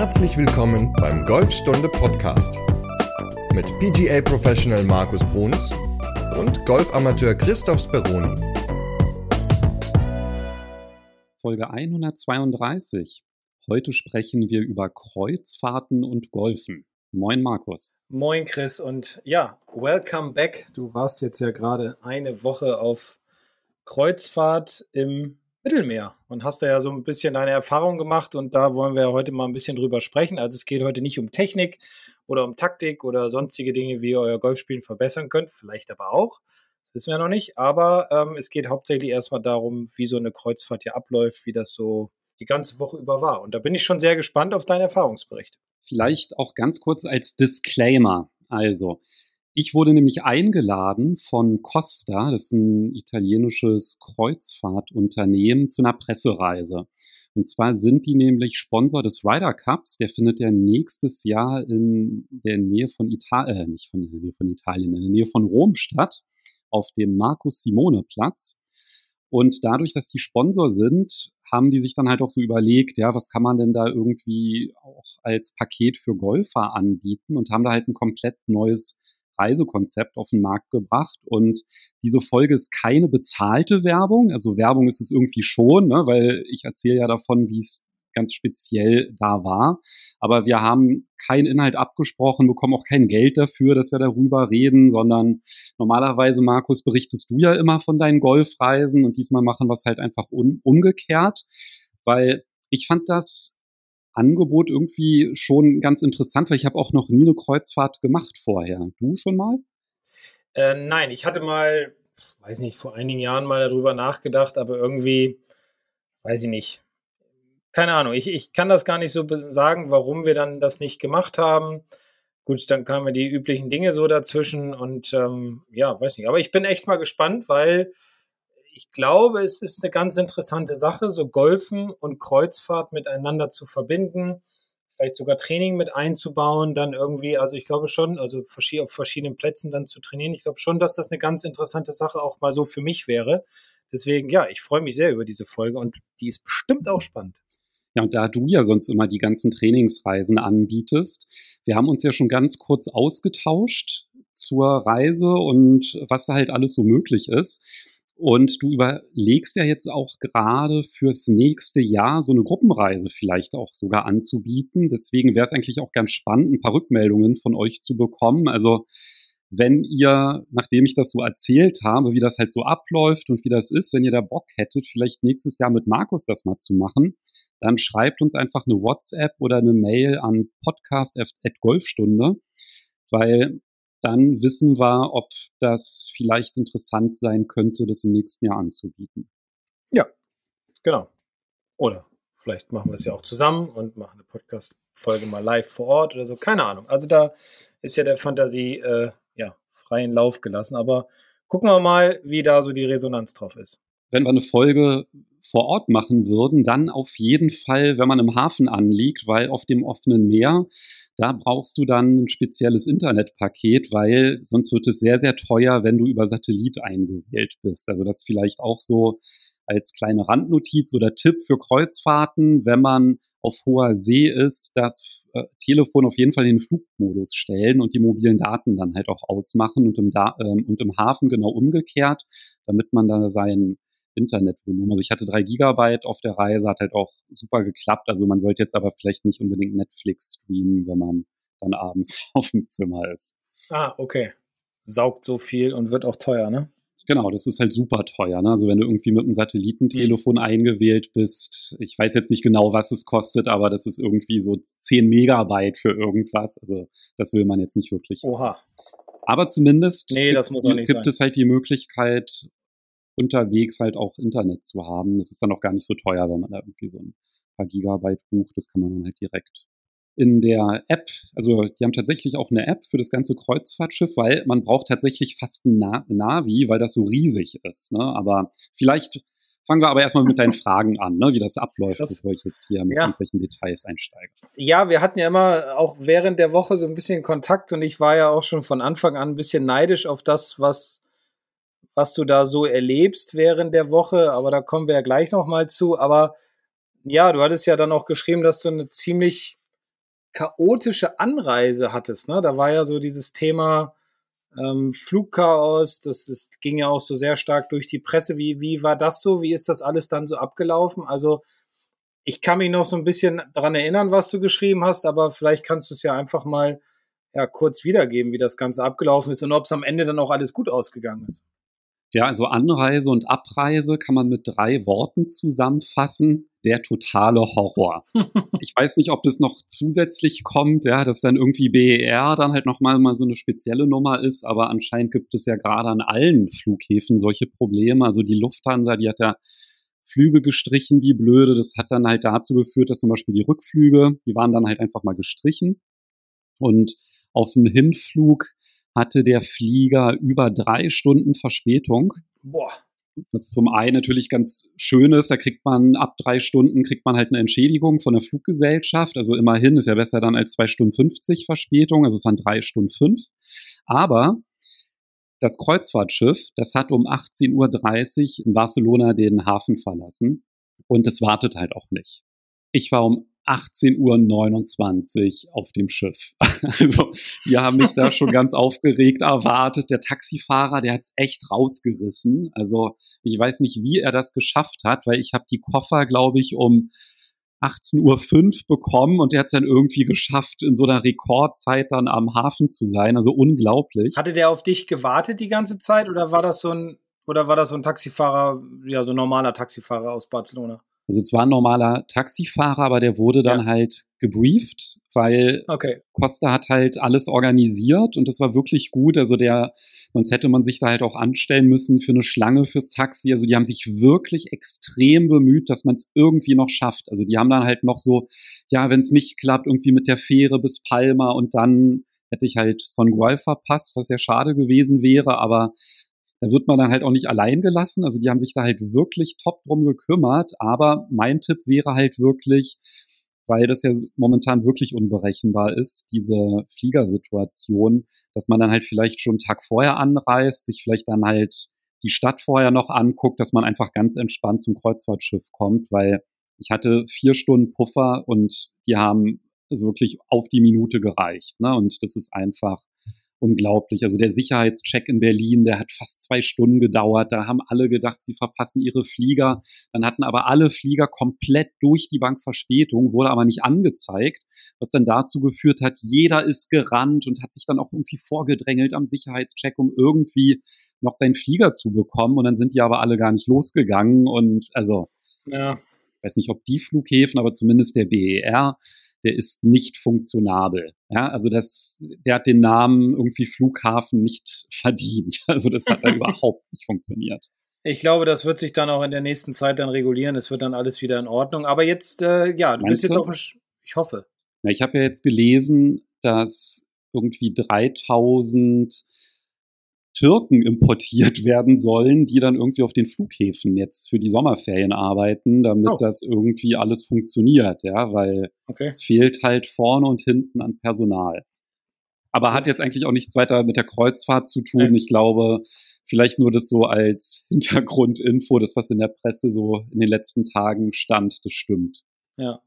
Herzlich willkommen beim Golfstunde Podcast mit PGA Professional Markus Bruns und Golfamateur Christoph Speroni. Folge 132. Heute sprechen wir über Kreuzfahrten und Golfen. Moin Markus. Moin Chris und ja, welcome back. Du warst jetzt ja gerade eine Woche auf Kreuzfahrt im Mittelmeer und hast da ja so ein bisschen deine Erfahrung gemacht und da wollen wir heute mal ein bisschen drüber sprechen. Also es geht heute nicht um Technik oder um Taktik oder sonstige Dinge, wie ihr euer Golfspielen verbessern könnt, vielleicht aber auch. Das wissen wir noch nicht, aber ähm, es geht hauptsächlich erstmal darum, wie so eine Kreuzfahrt hier abläuft, wie das so die ganze Woche über war. Und da bin ich schon sehr gespannt auf deinen Erfahrungsbericht. Vielleicht auch ganz kurz als Disclaimer. Also, ich wurde nämlich eingeladen von Costa, das ist ein italienisches Kreuzfahrtunternehmen, zu einer Pressereise. Und zwar sind die nämlich Sponsor des Ryder Cups. Der findet ja nächstes Jahr in der Nähe von Italien, äh, nicht von der Nähe von Italien, in der Nähe von Rom statt, auf dem Markus Simone Platz. Und dadurch, dass die Sponsor sind, haben die sich dann halt auch so überlegt, ja, was kann man denn da irgendwie auch als Paket für Golfer anbieten und haben da halt ein komplett neues Reisekonzept auf den Markt gebracht. Und diese Folge ist keine bezahlte Werbung. Also Werbung ist es irgendwie schon, ne, weil ich erzähle ja davon, wie es ganz speziell da war. Aber wir haben keinen Inhalt abgesprochen, bekommen auch kein Geld dafür, dass wir darüber reden, sondern normalerweise, Markus, berichtest du ja immer von deinen Golfreisen und diesmal machen wir es halt einfach un umgekehrt, weil ich fand das Angebot irgendwie schon ganz interessant, weil ich habe auch noch nie eine Kreuzfahrt gemacht vorher. Du schon mal? Äh, nein, ich hatte mal, weiß nicht, vor einigen Jahren mal darüber nachgedacht, aber irgendwie, weiß ich nicht. Keine Ahnung, ich, ich kann das gar nicht so sagen, warum wir dann das nicht gemacht haben. Gut, dann kamen die üblichen Dinge so dazwischen und ähm, ja, weiß nicht. Aber ich bin echt mal gespannt, weil ich glaube, es ist eine ganz interessante Sache, so Golfen und Kreuzfahrt miteinander zu verbinden, vielleicht sogar Training mit einzubauen, dann irgendwie, also ich glaube schon, also auf verschiedenen Plätzen dann zu trainieren. Ich glaube schon, dass das eine ganz interessante Sache auch mal so für mich wäre. Deswegen, ja, ich freue mich sehr über diese Folge und die ist bestimmt auch spannend. Ja, und da du ja sonst immer die ganzen Trainingsreisen anbietest, wir haben uns ja schon ganz kurz ausgetauscht zur Reise und was da halt alles so möglich ist. Und du überlegst ja jetzt auch gerade fürs nächste Jahr so eine Gruppenreise vielleicht auch sogar anzubieten. Deswegen wäre es eigentlich auch ganz spannend, ein paar Rückmeldungen von euch zu bekommen. Also wenn ihr, nachdem ich das so erzählt habe, wie das halt so abläuft und wie das ist, wenn ihr da Bock hättet, vielleicht nächstes Jahr mit Markus das mal zu machen, dann schreibt uns einfach eine WhatsApp oder eine Mail an podcast.golfstunde, weil dann wissen wir, ob das vielleicht interessant sein könnte, das im nächsten Jahr anzubieten. Ja, genau. Oder vielleicht machen wir es ja auch zusammen und machen eine Podcast-Folge mal live vor Ort oder so. Keine Ahnung. Also da ist ja der Fantasie äh, ja, freien Lauf gelassen. Aber gucken wir mal, wie da so die Resonanz drauf ist. Wenn wir eine Folge vor Ort machen würden, dann auf jeden Fall, wenn man im Hafen anliegt, weil auf dem offenen Meer da brauchst du dann ein spezielles Internetpaket, weil sonst wird es sehr, sehr teuer, wenn du über Satellit eingewählt bist. Also das vielleicht auch so als kleine Randnotiz oder Tipp für Kreuzfahrten, wenn man auf hoher See ist, das äh, Telefon auf jeden Fall in den Flugmodus stellen und die mobilen Daten dann halt auch ausmachen und im, da ähm, und im Hafen genau umgekehrt, damit man da sein Internetvolumen. Also ich hatte drei Gigabyte auf der Reise, hat halt auch super geklappt. Also man sollte jetzt aber vielleicht nicht unbedingt Netflix streamen, wenn man dann abends auf dem Zimmer ist. Ah, okay. Saugt so viel und wird auch teuer, ne? Genau, das ist halt super teuer. Ne? Also wenn du irgendwie mit einem Satellitentelefon mhm. eingewählt bist, ich weiß jetzt nicht genau, was es kostet, aber das ist irgendwie so 10 Megabyte für irgendwas. Also das will man jetzt nicht wirklich. Oha. Aber zumindest nee, gibt, gibt es halt die Möglichkeit, unterwegs halt auch Internet zu haben. Das ist dann auch gar nicht so teuer, wenn man da irgendwie so ein paar Gigabyte bucht. Das kann man dann halt direkt in der App, also die haben tatsächlich auch eine App für das ganze Kreuzfahrtschiff, weil man braucht tatsächlich fast ein Navi, weil das so riesig ist. Ne? Aber vielleicht fangen wir aber erstmal mit deinen Fragen an, ne? wie das abläuft, das, bevor ich jetzt hier mit ja. irgendwelchen Details einsteige. Ja, wir hatten ja immer auch während der Woche so ein bisschen Kontakt und ich war ja auch schon von Anfang an ein bisschen neidisch auf das, was was du da so erlebst während der Woche, aber da kommen wir ja gleich nochmal zu. Aber ja, du hattest ja dann auch geschrieben, dass du eine ziemlich chaotische Anreise hattest. Ne? Da war ja so dieses Thema ähm, Flugchaos, das ist, ging ja auch so sehr stark durch die Presse. Wie, wie war das so? Wie ist das alles dann so abgelaufen? Also ich kann mich noch so ein bisschen daran erinnern, was du geschrieben hast, aber vielleicht kannst du es ja einfach mal ja, kurz wiedergeben, wie das Ganze abgelaufen ist und ob es am Ende dann auch alles gut ausgegangen ist. Ja, also Anreise und Abreise kann man mit drei Worten zusammenfassen. Der totale Horror. ich weiß nicht, ob das noch zusätzlich kommt, ja, dass dann irgendwie BER dann halt nochmal mal so eine spezielle Nummer ist, aber anscheinend gibt es ja gerade an allen Flughäfen solche Probleme. Also die Lufthansa, die hat ja Flüge gestrichen, wie blöde. Das hat dann halt dazu geführt, dass zum Beispiel die Rückflüge, die waren dann halt einfach mal gestrichen. Und auf dem Hinflug hatte der Flieger über drei Stunden Verspätung. Boah. Was zum einen natürlich ganz schön ist, da kriegt man ab drei Stunden kriegt man halt eine Entschädigung von der Fluggesellschaft. Also immerhin ist ja besser dann als zwei Stunden 50 Verspätung. Also es waren drei Stunden fünf. Aber das Kreuzfahrtschiff, das hat um 18.30 Uhr in Barcelona den Hafen verlassen und es wartet halt auch nicht. Ich war um 18.29 Uhr auf dem Schiff. Also, wir haben mich da schon ganz aufgeregt erwartet. Der Taxifahrer, der hat's echt rausgerissen. Also, ich weiß nicht, wie er das geschafft hat, weil ich habe die Koffer, glaube ich, um 18.05 Uhr bekommen und der hat es dann irgendwie geschafft, in so einer Rekordzeit dann am Hafen zu sein. Also unglaublich. Hatte der auf dich gewartet die ganze Zeit oder war das so ein, oder war das so ein Taxifahrer, ja, so ein normaler Taxifahrer aus Barcelona? Also es war ein normaler Taxifahrer, aber der wurde dann ja. halt gebrieft, weil okay. Costa hat halt alles organisiert und das war wirklich gut. Also der, sonst hätte man sich da halt auch anstellen müssen für eine Schlange fürs Taxi. Also die haben sich wirklich extrem bemüht, dass man es irgendwie noch schafft. Also die haben dann halt noch so, ja, wenn es nicht klappt, irgendwie mit der Fähre bis Palma und dann hätte ich halt Son Gual verpasst, was ja schade gewesen wäre, aber da wird man dann halt auch nicht allein gelassen. Also die haben sich da halt wirklich top drum gekümmert. Aber mein Tipp wäre halt wirklich, weil das ja momentan wirklich unberechenbar ist, diese Fliegersituation, dass man dann halt vielleicht schon einen Tag vorher anreist, sich vielleicht dann halt die Stadt vorher noch anguckt, dass man einfach ganz entspannt zum Kreuzfahrtschiff kommt, weil ich hatte vier Stunden Puffer und die haben es wirklich auf die Minute gereicht. Ne? Und das ist einfach unglaublich. Also der Sicherheitscheck in Berlin, der hat fast zwei Stunden gedauert. Da haben alle gedacht, sie verpassen ihre Flieger. Dann hatten aber alle Flieger komplett durch die Bank Verspätung, wurde aber nicht angezeigt, was dann dazu geführt hat, jeder ist gerannt und hat sich dann auch irgendwie vorgedrängelt am Sicherheitscheck, um irgendwie noch seinen Flieger zu bekommen. Und dann sind die aber alle gar nicht losgegangen. Und also, ja. ich weiß nicht, ob die Flughäfen, aber zumindest der BER, der ist nicht funktionabel. Ja, also das, der hat den Namen irgendwie Flughafen nicht verdient. Also das hat da überhaupt nicht funktioniert. Ich glaube, das wird sich dann auch in der nächsten Zeit dann regulieren. Es wird dann alles wieder in Ordnung. Aber jetzt, äh, ja, du Meinst bist jetzt du? auf dem, ich hoffe. Ja, ich habe ja jetzt gelesen, dass irgendwie 3000 Türken importiert werden sollen, die dann irgendwie auf den Flughäfen jetzt für die Sommerferien arbeiten, damit oh. das irgendwie alles funktioniert, ja, weil okay. es fehlt halt vorne und hinten an Personal. Aber hat jetzt eigentlich auch nichts weiter mit der Kreuzfahrt zu tun. Ich glaube, vielleicht nur das so als Hintergrundinfo, das was in der Presse so in den letzten Tagen stand, das stimmt. Ja.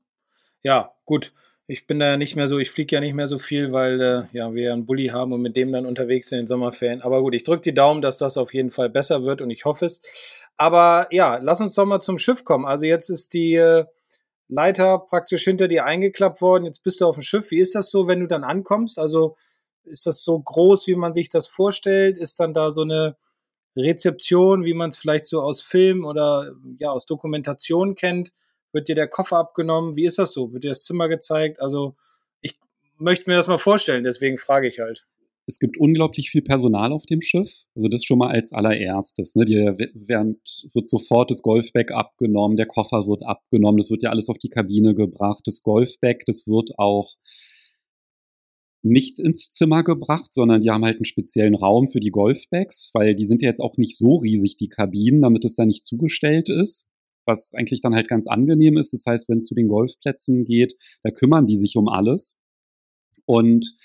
Ja, gut ich bin da nicht mehr so, ich fliege ja nicht mehr so viel, weil äh, ja, wir ja einen Bulli haben und mit dem dann unterwegs sind in den Sommerferien. Aber gut, ich drücke die Daumen, dass das auf jeden Fall besser wird und ich hoffe es. Aber ja, lass uns doch mal zum Schiff kommen. Also jetzt ist die äh, Leiter praktisch hinter dir eingeklappt worden. Jetzt bist du auf dem Schiff. Wie ist das so, wenn du dann ankommst? Also ist das so groß, wie man sich das vorstellt? Ist dann da so eine Rezeption, wie man es vielleicht so aus Film oder ja aus Dokumentation kennt? Wird dir der Koffer abgenommen? Wie ist das so? Wird dir das Zimmer gezeigt? Also ich möchte mir das mal vorstellen, deswegen frage ich halt. Es gibt unglaublich viel Personal auf dem Schiff. Also das schon mal als allererstes. Ne? Dir wird, sofort das Golfbag abgenommen, der Koffer wird abgenommen, das wird ja alles auf die Kabine gebracht. Das Golfbag, das wird auch nicht ins Zimmer gebracht, sondern die haben halt einen speziellen Raum für die Golfbags, weil die sind ja jetzt auch nicht so riesig, die Kabinen, damit es da nicht zugestellt ist was eigentlich dann halt ganz angenehm ist. Das heißt, wenn es zu den Golfplätzen geht, da kümmern die sich um alles. Und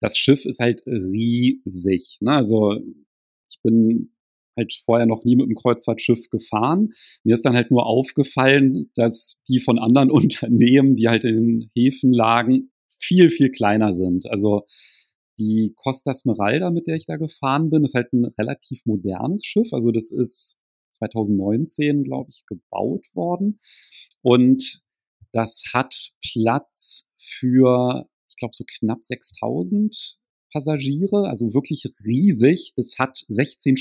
das Schiff ist halt riesig. Ne? Also ich bin halt vorher noch nie mit einem Kreuzfahrtschiff gefahren. Mir ist dann halt nur aufgefallen, dass die von anderen Unternehmen, die halt in den Häfen lagen, viel, viel kleiner sind. Also die Costa Smeralda, mit der ich da gefahren bin, ist halt ein relativ modernes Schiff. Also das ist 2019, glaube ich, gebaut worden. Und das hat Platz für, ich glaube, so knapp 6000 Passagiere, also wirklich riesig. Das hat 16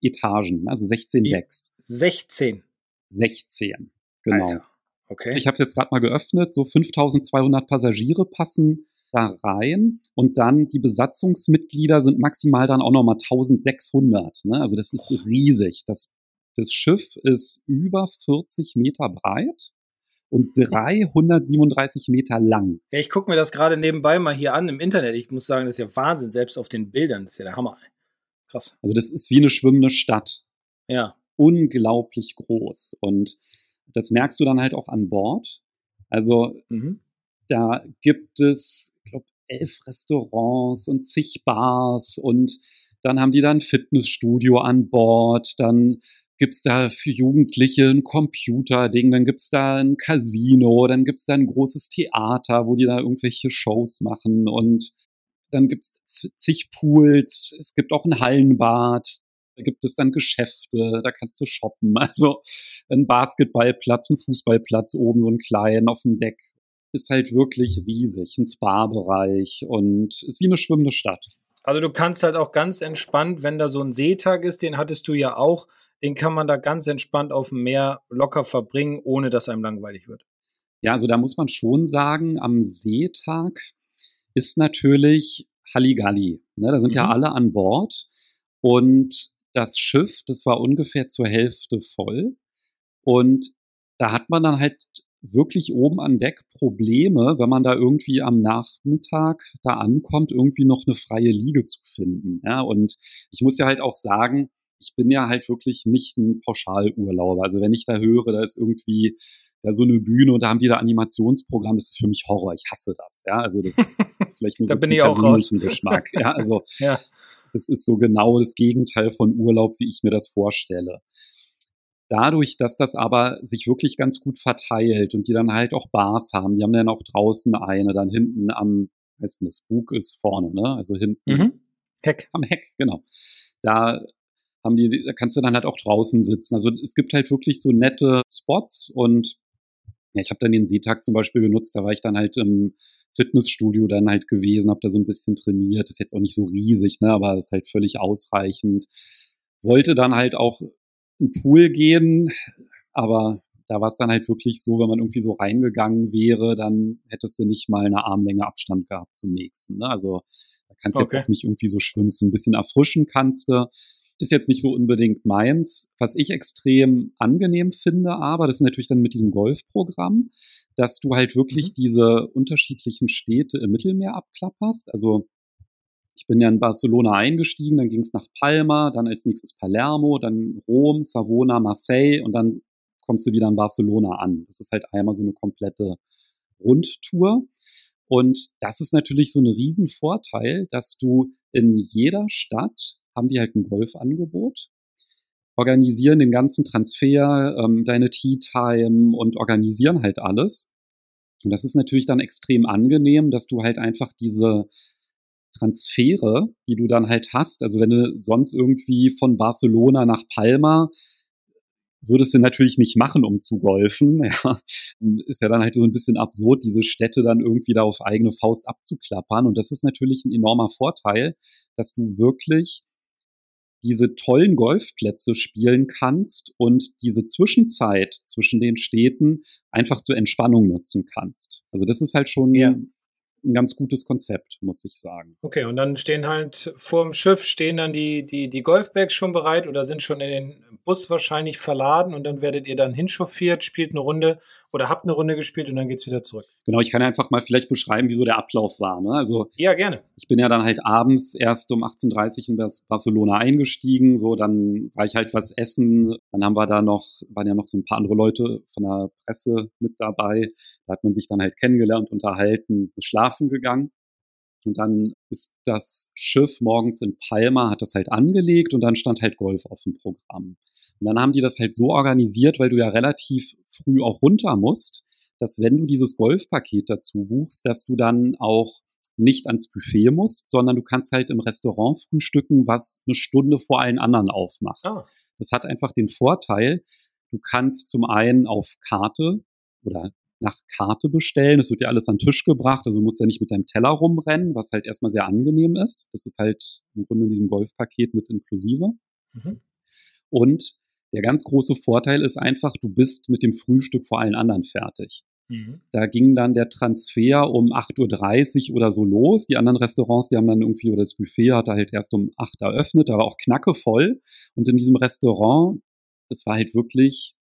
Etagen, also 16 Decks. 16. 16, genau. Alter. Okay. Ich habe es jetzt gerade mal geöffnet, so 5200 Passagiere passen da rein und dann die Besatzungsmitglieder sind maximal dann auch nochmal 1600. Ne? Also das ist riesig. Das, das Schiff ist über 40 Meter breit und 337 Meter lang. Ja, ich gucke mir das gerade nebenbei mal hier an im Internet. Ich muss sagen, das ist ja Wahnsinn, selbst auf den Bildern. Das ist ja der Hammer. Krass. Also das ist wie eine schwimmende Stadt. Ja. Unglaublich groß. Und das merkst du dann halt auch an Bord. Also mhm. Da gibt es, ich glaube, elf Restaurants und zig Bars und dann haben die da ein Fitnessstudio an Bord, dann gibt's da für Jugendliche ein Computerding, dann gibt's da ein Casino, dann gibt's da ein großes Theater, wo die da irgendwelche Shows machen und dann gibt's zig Pools, es gibt auch ein Hallenbad, da gibt es dann Geschäfte, da kannst du shoppen, also ein Basketballplatz, ein Fußballplatz oben, so ein kleinen auf dem Deck ist halt wirklich riesig, ein Spa-Bereich und ist wie eine schwimmende Stadt. Also du kannst halt auch ganz entspannt, wenn da so ein Seetag ist, den hattest du ja auch, den kann man da ganz entspannt auf dem Meer locker verbringen, ohne dass einem langweilig wird. Ja, also da muss man schon sagen, am Seetag ist natürlich Halligalli. Ne? Da sind mhm. ja alle an Bord und das Schiff, das war ungefähr zur Hälfte voll. Und da hat man dann halt wirklich oben an Deck Probleme, wenn man da irgendwie am Nachmittag da ankommt, irgendwie noch eine freie Liege zu finden. Ja, und ich muss ja halt auch sagen, ich bin ja halt wirklich nicht ein Pauschalurlauber. Also wenn ich da höre, da ist irgendwie da so eine Bühne und da haben die da Animationsprogramm, das ist für mich Horror. Ich hasse das. Ja, also das ist vielleicht nur da so bin ich auch raus. Geschmack. Ja, also ja. das ist so genau das Gegenteil von Urlaub, wie ich mir das vorstelle. Dadurch, dass das aber sich wirklich ganz gut verteilt und die dann halt auch Bars haben, die haben dann auch draußen eine, dann hinten am, heißt denn das, Bug ist vorne, ne? Also hinten. Mhm. Heck. Am Heck, genau. Da haben die, da kannst du dann halt auch draußen sitzen. Also es gibt halt wirklich so nette Spots und ja, ich habe dann den Seetag zum Beispiel genutzt, da war ich dann halt im Fitnessstudio dann halt gewesen, habe da so ein bisschen trainiert, ist jetzt auch nicht so riesig, ne, aber ist halt völlig ausreichend. Wollte dann halt auch einen Pool gehen, aber da war es dann halt wirklich so, wenn man irgendwie so reingegangen wäre, dann hättest du nicht mal eine Armlänge Abstand gehabt zum nächsten. Ne? Also da kannst du okay. jetzt auch nicht irgendwie so schwimmen, ein bisschen erfrischen kannst du. Ist jetzt nicht so unbedingt meins. Was ich extrem angenehm finde, aber das ist natürlich dann mit diesem Golfprogramm, dass du halt wirklich mhm. diese unterschiedlichen Städte im Mittelmeer abklapperst. Also ich bin ja in Barcelona eingestiegen, dann ging es nach Palma, dann als nächstes Palermo, dann Rom, Savona, Marseille und dann kommst du wieder in Barcelona an. Das ist halt einmal so eine komplette Rundtour. Und das ist natürlich so ein Riesenvorteil, dass du in jeder Stadt haben die halt ein Golfangebot, organisieren den ganzen Transfer, ähm, deine Tea Time und organisieren halt alles. Und das ist natürlich dann extrem angenehm, dass du halt einfach diese Transfere, die du dann halt hast. Also wenn du sonst irgendwie von Barcelona nach Palma würdest du natürlich nicht machen, um zu golfen. Ja, ist ja dann halt so ein bisschen absurd, diese Städte dann irgendwie da auf eigene Faust abzuklappern. Und das ist natürlich ein enormer Vorteil, dass du wirklich diese tollen Golfplätze spielen kannst und diese Zwischenzeit zwischen den Städten einfach zur Entspannung nutzen kannst. Also das ist halt schon ja ein ganz gutes Konzept, muss ich sagen. Okay, und dann stehen halt vor dem Schiff, stehen dann die, die, die Golfbags schon bereit oder sind schon in den Bus wahrscheinlich verladen und dann werdet ihr dann hinchauffiert, spielt eine Runde oder habt eine Runde gespielt und dann geht's wieder zurück. Genau, ich kann einfach mal vielleicht beschreiben, wie so der Ablauf war. Ne? Also ja, gerne. Ich bin ja dann halt abends erst um 18.30 Uhr in Barcelona eingestiegen, so dann war ich halt was essen, dann haben wir da noch, waren ja noch so ein paar andere Leute von der Presse mit dabei, da hat man sich dann halt kennengelernt, unterhalten, schlafen gegangen. Und dann ist das Schiff morgens in Palma, hat das halt angelegt und dann stand halt Golf auf dem Programm. Und dann haben die das halt so organisiert, weil du ja relativ früh auch runter musst, dass wenn du dieses Golfpaket dazu buchst, dass du dann auch nicht ans Buffet musst, sondern du kannst halt im Restaurant frühstücken, was eine Stunde vor allen anderen aufmacht. Ah. Das hat einfach den Vorteil, du kannst zum einen auf Karte oder nach Karte bestellen. Es wird dir alles an den Tisch gebracht, also du musst ja nicht mit deinem Teller rumrennen, was halt erstmal sehr angenehm ist. Das ist halt im Grunde in diesem Golfpaket mit inklusive. Mhm. Und der ganz große Vorteil ist einfach, du bist mit dem Frühstück vor allen anderen fertig. Mhm. Da ging dann der Transfer um 8.30 Uhr oder so los. Die anderen Restaurants, die haben dann irgendwie, oder das Buffet hat halt erst um 8 Uhr eröffnet, da war auch knacke voll. Und in diesem Restaurant, das war halt wirklich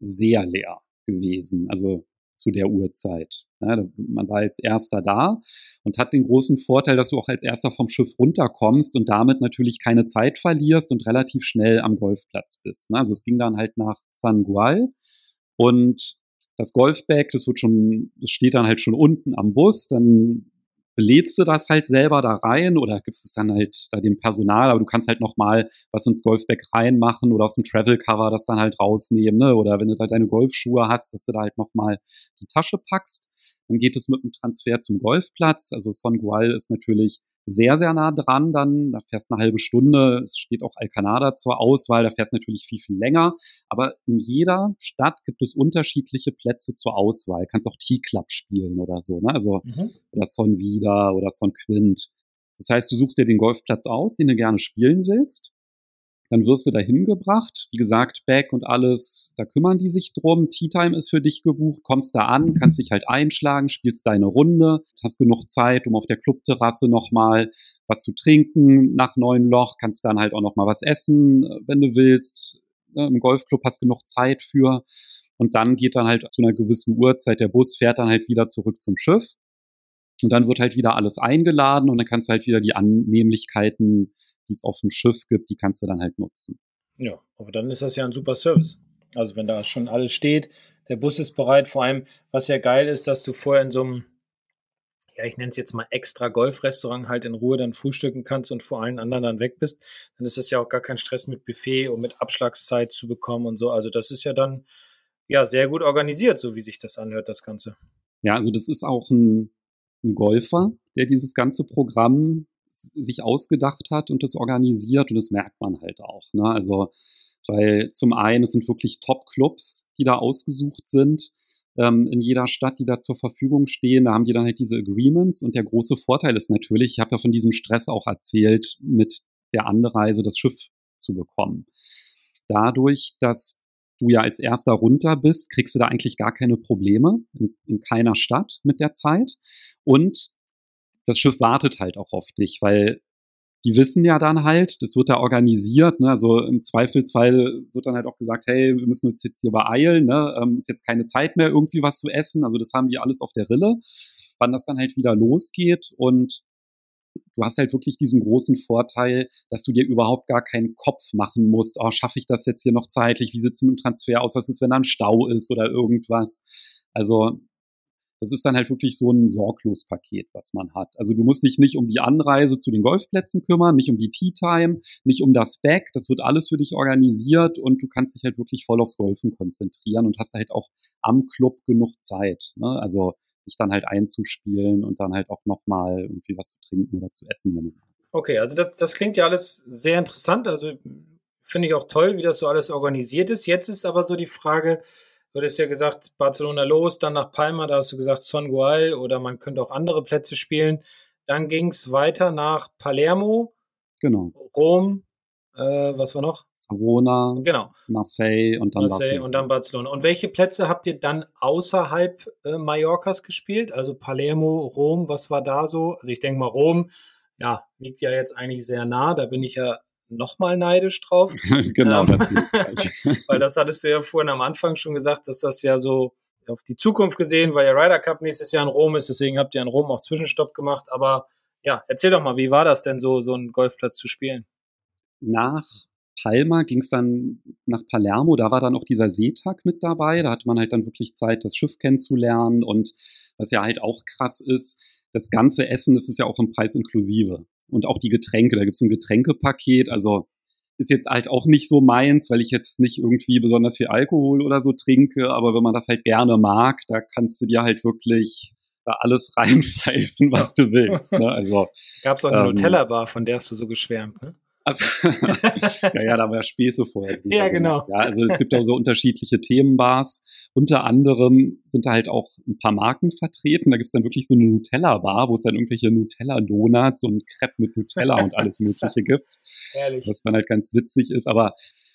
sehr leer gewesen. Also zu der Uhrzeit. Ja, man war als erster da und hat den großen Vorteil, dass du auch als erster vom Schiff runterkommst und damit natürlich keine Zeit verlierst und relativ schnell am Golfplatz bist. Ne? Also es ging dann halt nach San Gual und das Golfbag, das wird schon, das steht dann halt schon unten am Bus, dann belädst du das halt selber da rein oder gibst es dann halt da dem Personal, aber du kannst halt nochmal was ins Golfbag reinmachen oder aus dem Travel Cover das dann halt rausnehmen, ne? Oder wenn du da deine Golfschuhe hast, dass du da halt nochmal die Tasche packst. Dann geht es mit dem Transfer zum Golfplatz. Also Son Gual ist natürlich sehr, sehr nah dran dann. Da fährst eine halbe Stunde. Es steht auch Alcanada zur Auswahl. Da fährst natürlich viel, viel länger. Aber in jeder Stadt gibt es unterschiedliche Plätze zur Auswahl. Du kannst auch T-Club spielen oder so, ne? Also, mhm. oder Son Vida oder Son Quint. Das heißt, du suchst dir den Golfplatz aus, den du gerne spielen willst. Dann wirst du dahin gebracht. Wie gesagt, Back und alles, da kümmern die sich drum. Tea Time ist für dich gebucht, kommst da an, kannst dich halt einschlagen, spielst deine Runde, hast genug Zeit, um auf der Clubterrasse nochmal was zu trinken nach neun Loch, kannst dann halt auch nochmal was essen, wenn du willst. Im Golfclub hast du genug Zeit für. Und dann geht dann halt zu einer gewissen Uhrzeit der Bus, fährt dann halt wieder zurück zum Schiff. Und dann wird halt wieder alles eingeladen und dann kannst du halt wieder die Annehmlichkeiten die es auf dem Schiff gibt, die kannst du dann halt nutzen. Ja, aber dann ist das ja ein super Service. Also wenn da schon alles steht, der Bus ist bereit, vor allem, was ja geil ist, dass du vorher in so einem, ja, ich nenne es jetzt mal extra Golfrestaurant halt in Ruhe dann frühstücken kannst und vor allen anderen dann weg bist, dann ist es ja auch gar kein Stress mit Buffet und mit Abschlagszeit zu bekommen und so. Also das ist ja dann ja sehr gut organisiert, so wie sich das anhört, das Ganze. Ja, also das ist auch ein, ein Golfer, der dieses ganze Programm sich ausgedacht hat und das organisiert und das merkt man halt auch. Ne? Also, weil zum einen, es sind wirklich Top-Clubs, die da ausgesucht sind ähm, in jeder Stadt, die da zur Verfügung stehen. Da haben die dann halt diese Agreements und der große Vorteil ist natürlich, ich habe ja von diesem Stress auch erzählt, mit der Anreise das Schiff zu bekommen. Dadurch, dass du ja als erster runter bist, kriegst du da eigentlich gar keine Probleme in, in keiner Stadt mit der Zeit. Und das Schiff wartet halt auch auf dich, weil die wissen ja dann halt, das wird da organisiert, ne? also im Zweifelsfall wird dann halt auch gesagt, hey, wir müssen uns jetzt hier beeilen, ne? ähm, ist jetzt keine Zeit mehr, irgendwie was zu essen, also das haben die alles auf der Rille, wann das dann halt wieder losgeht und du hast halt wirklich diesen großen Vorteil, dass du dir überhaupt gar keinen Kopf machen musst, oh, schaffe ich das jetzt hier noch zeitlich, wie sieht es mit dem Transfer aus, was ist, wenn da ein Stau ist oder irgendwas, also das ist dann halt wirklich so ein Sorglospaket, was man hat. Also du musst dich nicht um die Anreise zu den Golfplätzen kümmern, nicht um die Tea Time, nicht um das Back. Das wird alles für dich organisiert und du kannst dich halt wirklich voll aufs Golfen konzentrieren und hast halt auch am Club genug Zeit. Ne? Also dich dann halt einzuspielen und dann halt auch nochmal irgendwie was zu trinken oder zu essen, wenn du willst. Okay, also das, das klingt ja alles sehr interessant. Also finde ich auch toll, wie das so alles organisiert ist. Jetzt ist aber so die Frage, Du hattest ja gesagt, Barcelona los, dann nach Palma, da hast du gesagt Son Gual oder man könnte auch andere Plätze spielen. Dann ging es weiter nach Palermo, genau. Rom, äh, was war noch? Savona, genau. Marseille und dann Marseille Barcelona. und dann Barcelona. Und welche Plätze habt ihr dann außerhalb äh, Mallorcas gespielt? Also Palermo, Rom, was war da so? Also ich denke mal, Rom, ja, liegt ja jetzt eigentlich sehr nah. Da bin ich ja nochmal neidisch drauf. genau. Ähm, das weil das hattest du ja vorhin am Anfang schon gesagt, dass das ja so auf die Zukunft gesehen, weil ja Ryder Cup nächstes Jahr in Rom ist, deswegen habt ihr in Rom auch Zwischenstopp gemacht. Aber ja, erzähl doch mal, wie war das denn so, so einen Golfplatz zu spielen? Nach Palma ging es dann nach Palermo, da war dann auch dieser Seetag mit dabei, da hatte man halt dann wirklich Zeit, das Schiff kennenzulernen und was ja halt auch krass ist, das ganze Essen, das ist ja auch im Preis inklusive und auch die Getränke. Da gibt es ein Getränkepaket. Also ist jetzt halt auch nicht so meins, weil ich jetzt nicht irgendwie besonders viel Alkohol oder so trinke, aber wenn man das halt gerne mag, da kannst du dir halt wirklich da alles reinpfeifen, was du willst. Ne? Also, Gab es auch eine ähm, Nutella-Bar, von der hast du so geschwärmt, ne? Also, ja, ja, da war Späße vorher. Ja, genau. Ja, also es gibt auch so unterschiedliche Themenbars. Unter anderem sind da halt auch ein paar Marken vertreten. Da gibt es dann wirklich so eine Nutella-Bar, wo es dann irgendwelche Nutella-Donuts und Crepe mit Nutella und alles Mögliche gibt. Ehrlich. Was dann halt ganz witzig ist. Aber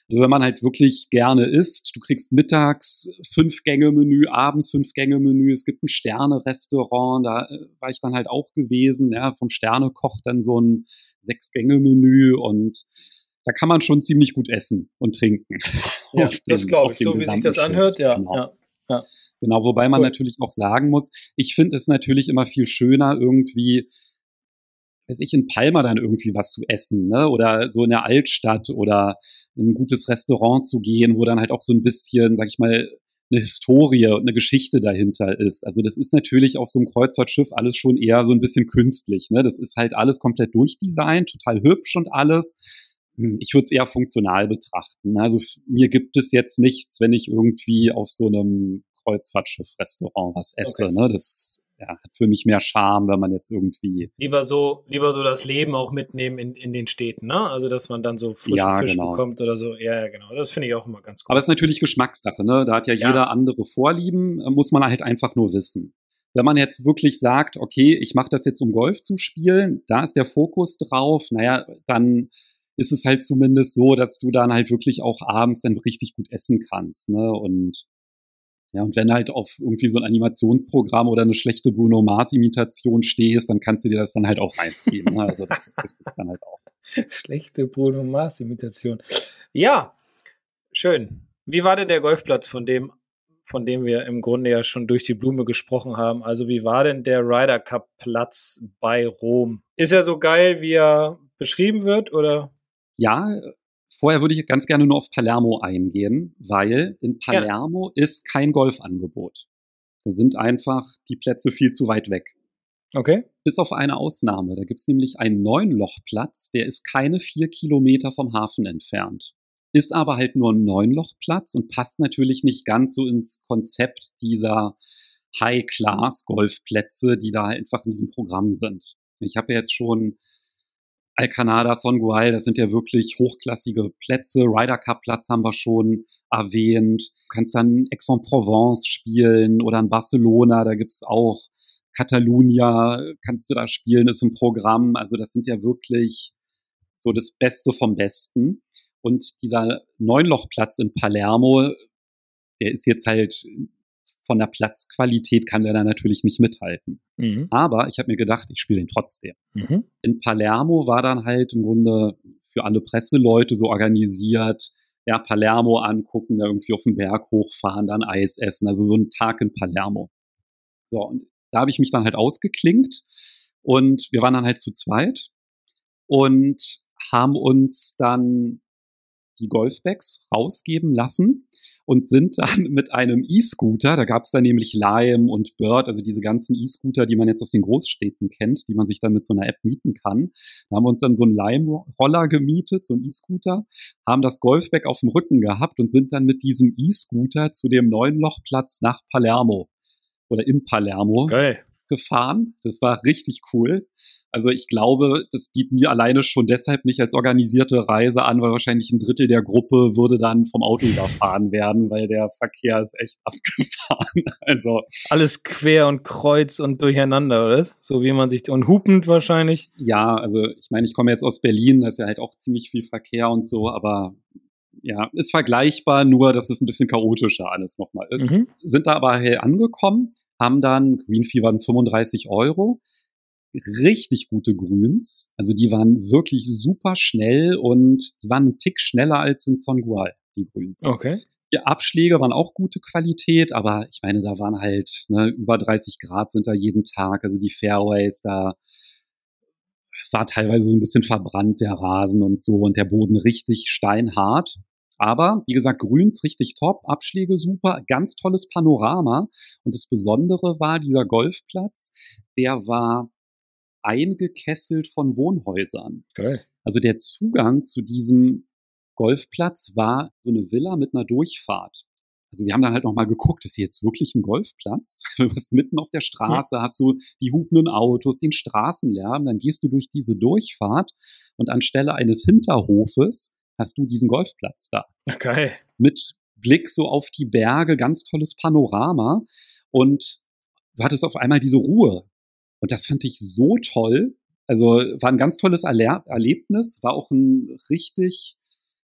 also wenn man halt wirklich gerne isst, du kriegst mittags fünf Gänge Menü, abends fünf Gänge Menü. Es gibt ein Sterne-Restaurant, da äh, war ich dann halt auch gewesen. Ja, vom Sternekoch dann so ein sechs Gänge Menü und da kann man schon ziemlich gut essen und trinken. Ja, das glaube ich. So wie sich das anhört, ja. Genau. ja, ja. Genau, wobei man cool. natürlich auch sagen muss, ich finde es natürlich immer viel schöner, irgendwie weiß ich, in Palma dann irgendwie was zu essen, ne? Oder so in der Altstadt oder in ein gutes Restaurant zu gehen, wo dann halt auch so ein bisschen, sag ich mal, eine Historie und eine Geschichte dahinter ist. Also das ist natürlich auf so einem Kreuzfahrtschiff alles schon eher so ein bisschen künstlich. Ne? Das ist halt alles komplett durchdesignt, total hübsch und alles. Hm, ich würde es eher funktional betrachten. Also mir gibt es jetzt nichts, wenn ich irgendwie auf so einem Kreuzfahrtschiff-Restaurant was esse. Okay. Ne? Das ja, hat für mich mehr Charme, wenn man jetzt irgendwie. Lieber so, lieber so das Leben auch mitnehmen in, in den Städten, ne? Also, dass man dann so frischen ja, Fisch genau. bekommt oder so. Ja, ja, genau. Das finde ich auch immer ganz gut. Aber es ist natürlich Geschmackssache, ne? Da hat ja, ja, jeder andere Vorlieben, äh, muss man halt einfach nur wissen. Wenn man jetzt wirklich sagt, okay, ich mache das jetzt, um Golf zu spielen, da ist der Fokus drauf, naja, dann ist es halt zumindest so, dass du dann halt wirklich auch abends dann richtig gut essen kannst, ne? Und ja, und wenn halt auf irgendwie so ein Animationsprogramm oder eine schlechte Bruno Mars-Imitation stehst, dann kannst du dir das dann halt auch reinziehen. Ne? Also das, das gibt's dann halt auch. Schlechte Bruno Mars-Imitation. Ja, schön. Wie war denn der Golfplatz, von dem, von dem wir im Grunde ja schon durch die Blume gesprochen haben? Also wie war denn der Ryder Cup Platz bei Rom? Ist er so geil, wie er beschrieben wird, oder? Ja, Vorher würde ich ganz gerne nur auf Palermo eingehen, weil in Palermo ja. ist kein Golfangebot. Da sind einfach die Plätze viel zu weit weg. Okay. Bis auf eine Ausnahme. Da gibt es nämlich einen Neunlochplatz, der ist keine vier Kilometer vom Hafen entfernt. Ist aber halt nur ein Neunlochplatz und passt natürlich nicht ganz so ins Konzept dieser High-Class-Golfplätze, die da einfach in diesem Programm sind. Ich habe ja jetzt schon Alcanada, Songual, das sind ja wirklich hochklassige Plätze. Ryder Cup Platz haben wir schon erwähnt. Du kannst dann Aix-en-Provence spielen oder in Barcelona, da gibt's auch Catalunya, kannst du da spielen, ist im Programm. Also das sind ja wirklich so das Beste vom Besten. Und dieser Neunlochplatz in Palermo, der ist jetzt halt von der Platzqualität kann der da natürlich nicht mithalten. Mhm. Aber ich habe mir gedacht, ich spiele ihn trotzdem. Mhm. In Palermo war dann halt im Grunde für alle Presseleute so organisiert, ja, Palermo angucken, da irgendwie auf den Berg hochfahren, dann Eis essen, also so ein Tag in Palermo. So, und da habe ich mich dann halt ausgeklinkt und wir waren dann halt zu zweit und haben uns dann die Golfbags rausgeben lassen und sind dann mit einem E-Scooter, da gab es dann nämlich Lime und Bird, also diese ganzen E-Scooter, die man jetzt aus den Großstädten kennt, die man sich dann mit so einer App mieten kann. Da haben wir uns dann so einen Lime-Roller gemietet, so einen E-Scooter, haben das Golfback auf dem Rücken gehabt und sind dann mit diesem E-Scooter zu dem neuen Lochplatz nach Palermo oder in Palermo Geil. gefahren. Das war richtig cool. Also ich glaube, das bieten wir alleine schon deshalb nicht als organisierte Reise an, weil wahrscheinlich ein Drittel der Gruppe würde dann vom Auto überfahren werden, weil der Verkehr ist echt abgefahren. Also alles quer und kreuz und durcheinander, oder? So wie man sich und hupend wahrscheinlich. Ja, also ich meine, ich komme jetzt aus Berlin, da ist ja halt auch ziemlich viel Verkehr und so, aber ja, ist vergleichbar, nur dass es ein bisschen chaotischer alles nochmal ist. Mhm. Sind da aber hell angekommen, haben dann Green Fee waren 35 Euro richtig gute Grüns. Also die waren wirklich super schnell und die waren einen Tick schneller als in Songual, die Grüns. Okay. Die Abschläge waren auch gute Qualität, aber ich meine, da waren halt ne, über 30 Grad sind da jeden Tag. Also die Fairways, da war teilweise so ein bisschen verbrannt der Rasen und so und der Boden richtig steinhart. Aber wie gesagt, Grüns richtig top, Abschläge super, ganz tolles Panorama. Und das Besondere war dieser Golfplatz, der war eingekesselt von Wohnhäusern. Geil. Also der Zugang zu diesem Golfplatz war so eine Villa mit einer Durchfahrt. Also wir haben dann halt nochmal geguckt, ist hier jetzt wirklich ein Golfplatz? Du bist mitten auf der Straße, hast du die hupenden Autos, den Straßenlärm, dann gehst du durch diese Durchfahrt und anstelle eines Hinterhofes hast du diesen Golfplatz da. Geil. Mit Blick so auf die Berge, ganz tolles Panorama und du hattest auf einmal diese Ruhe. Und das fand ich so toll. Also war ein ganz tolles Erle Erlebnis, war auch ein richtig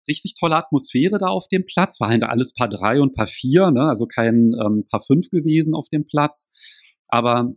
richtig tolle Atmosphäre da auf dem Platz. War halt alles Paar drei und Paar vier, ne? also kein ähm, Paar fünf gewesen auf dem Platz. Aber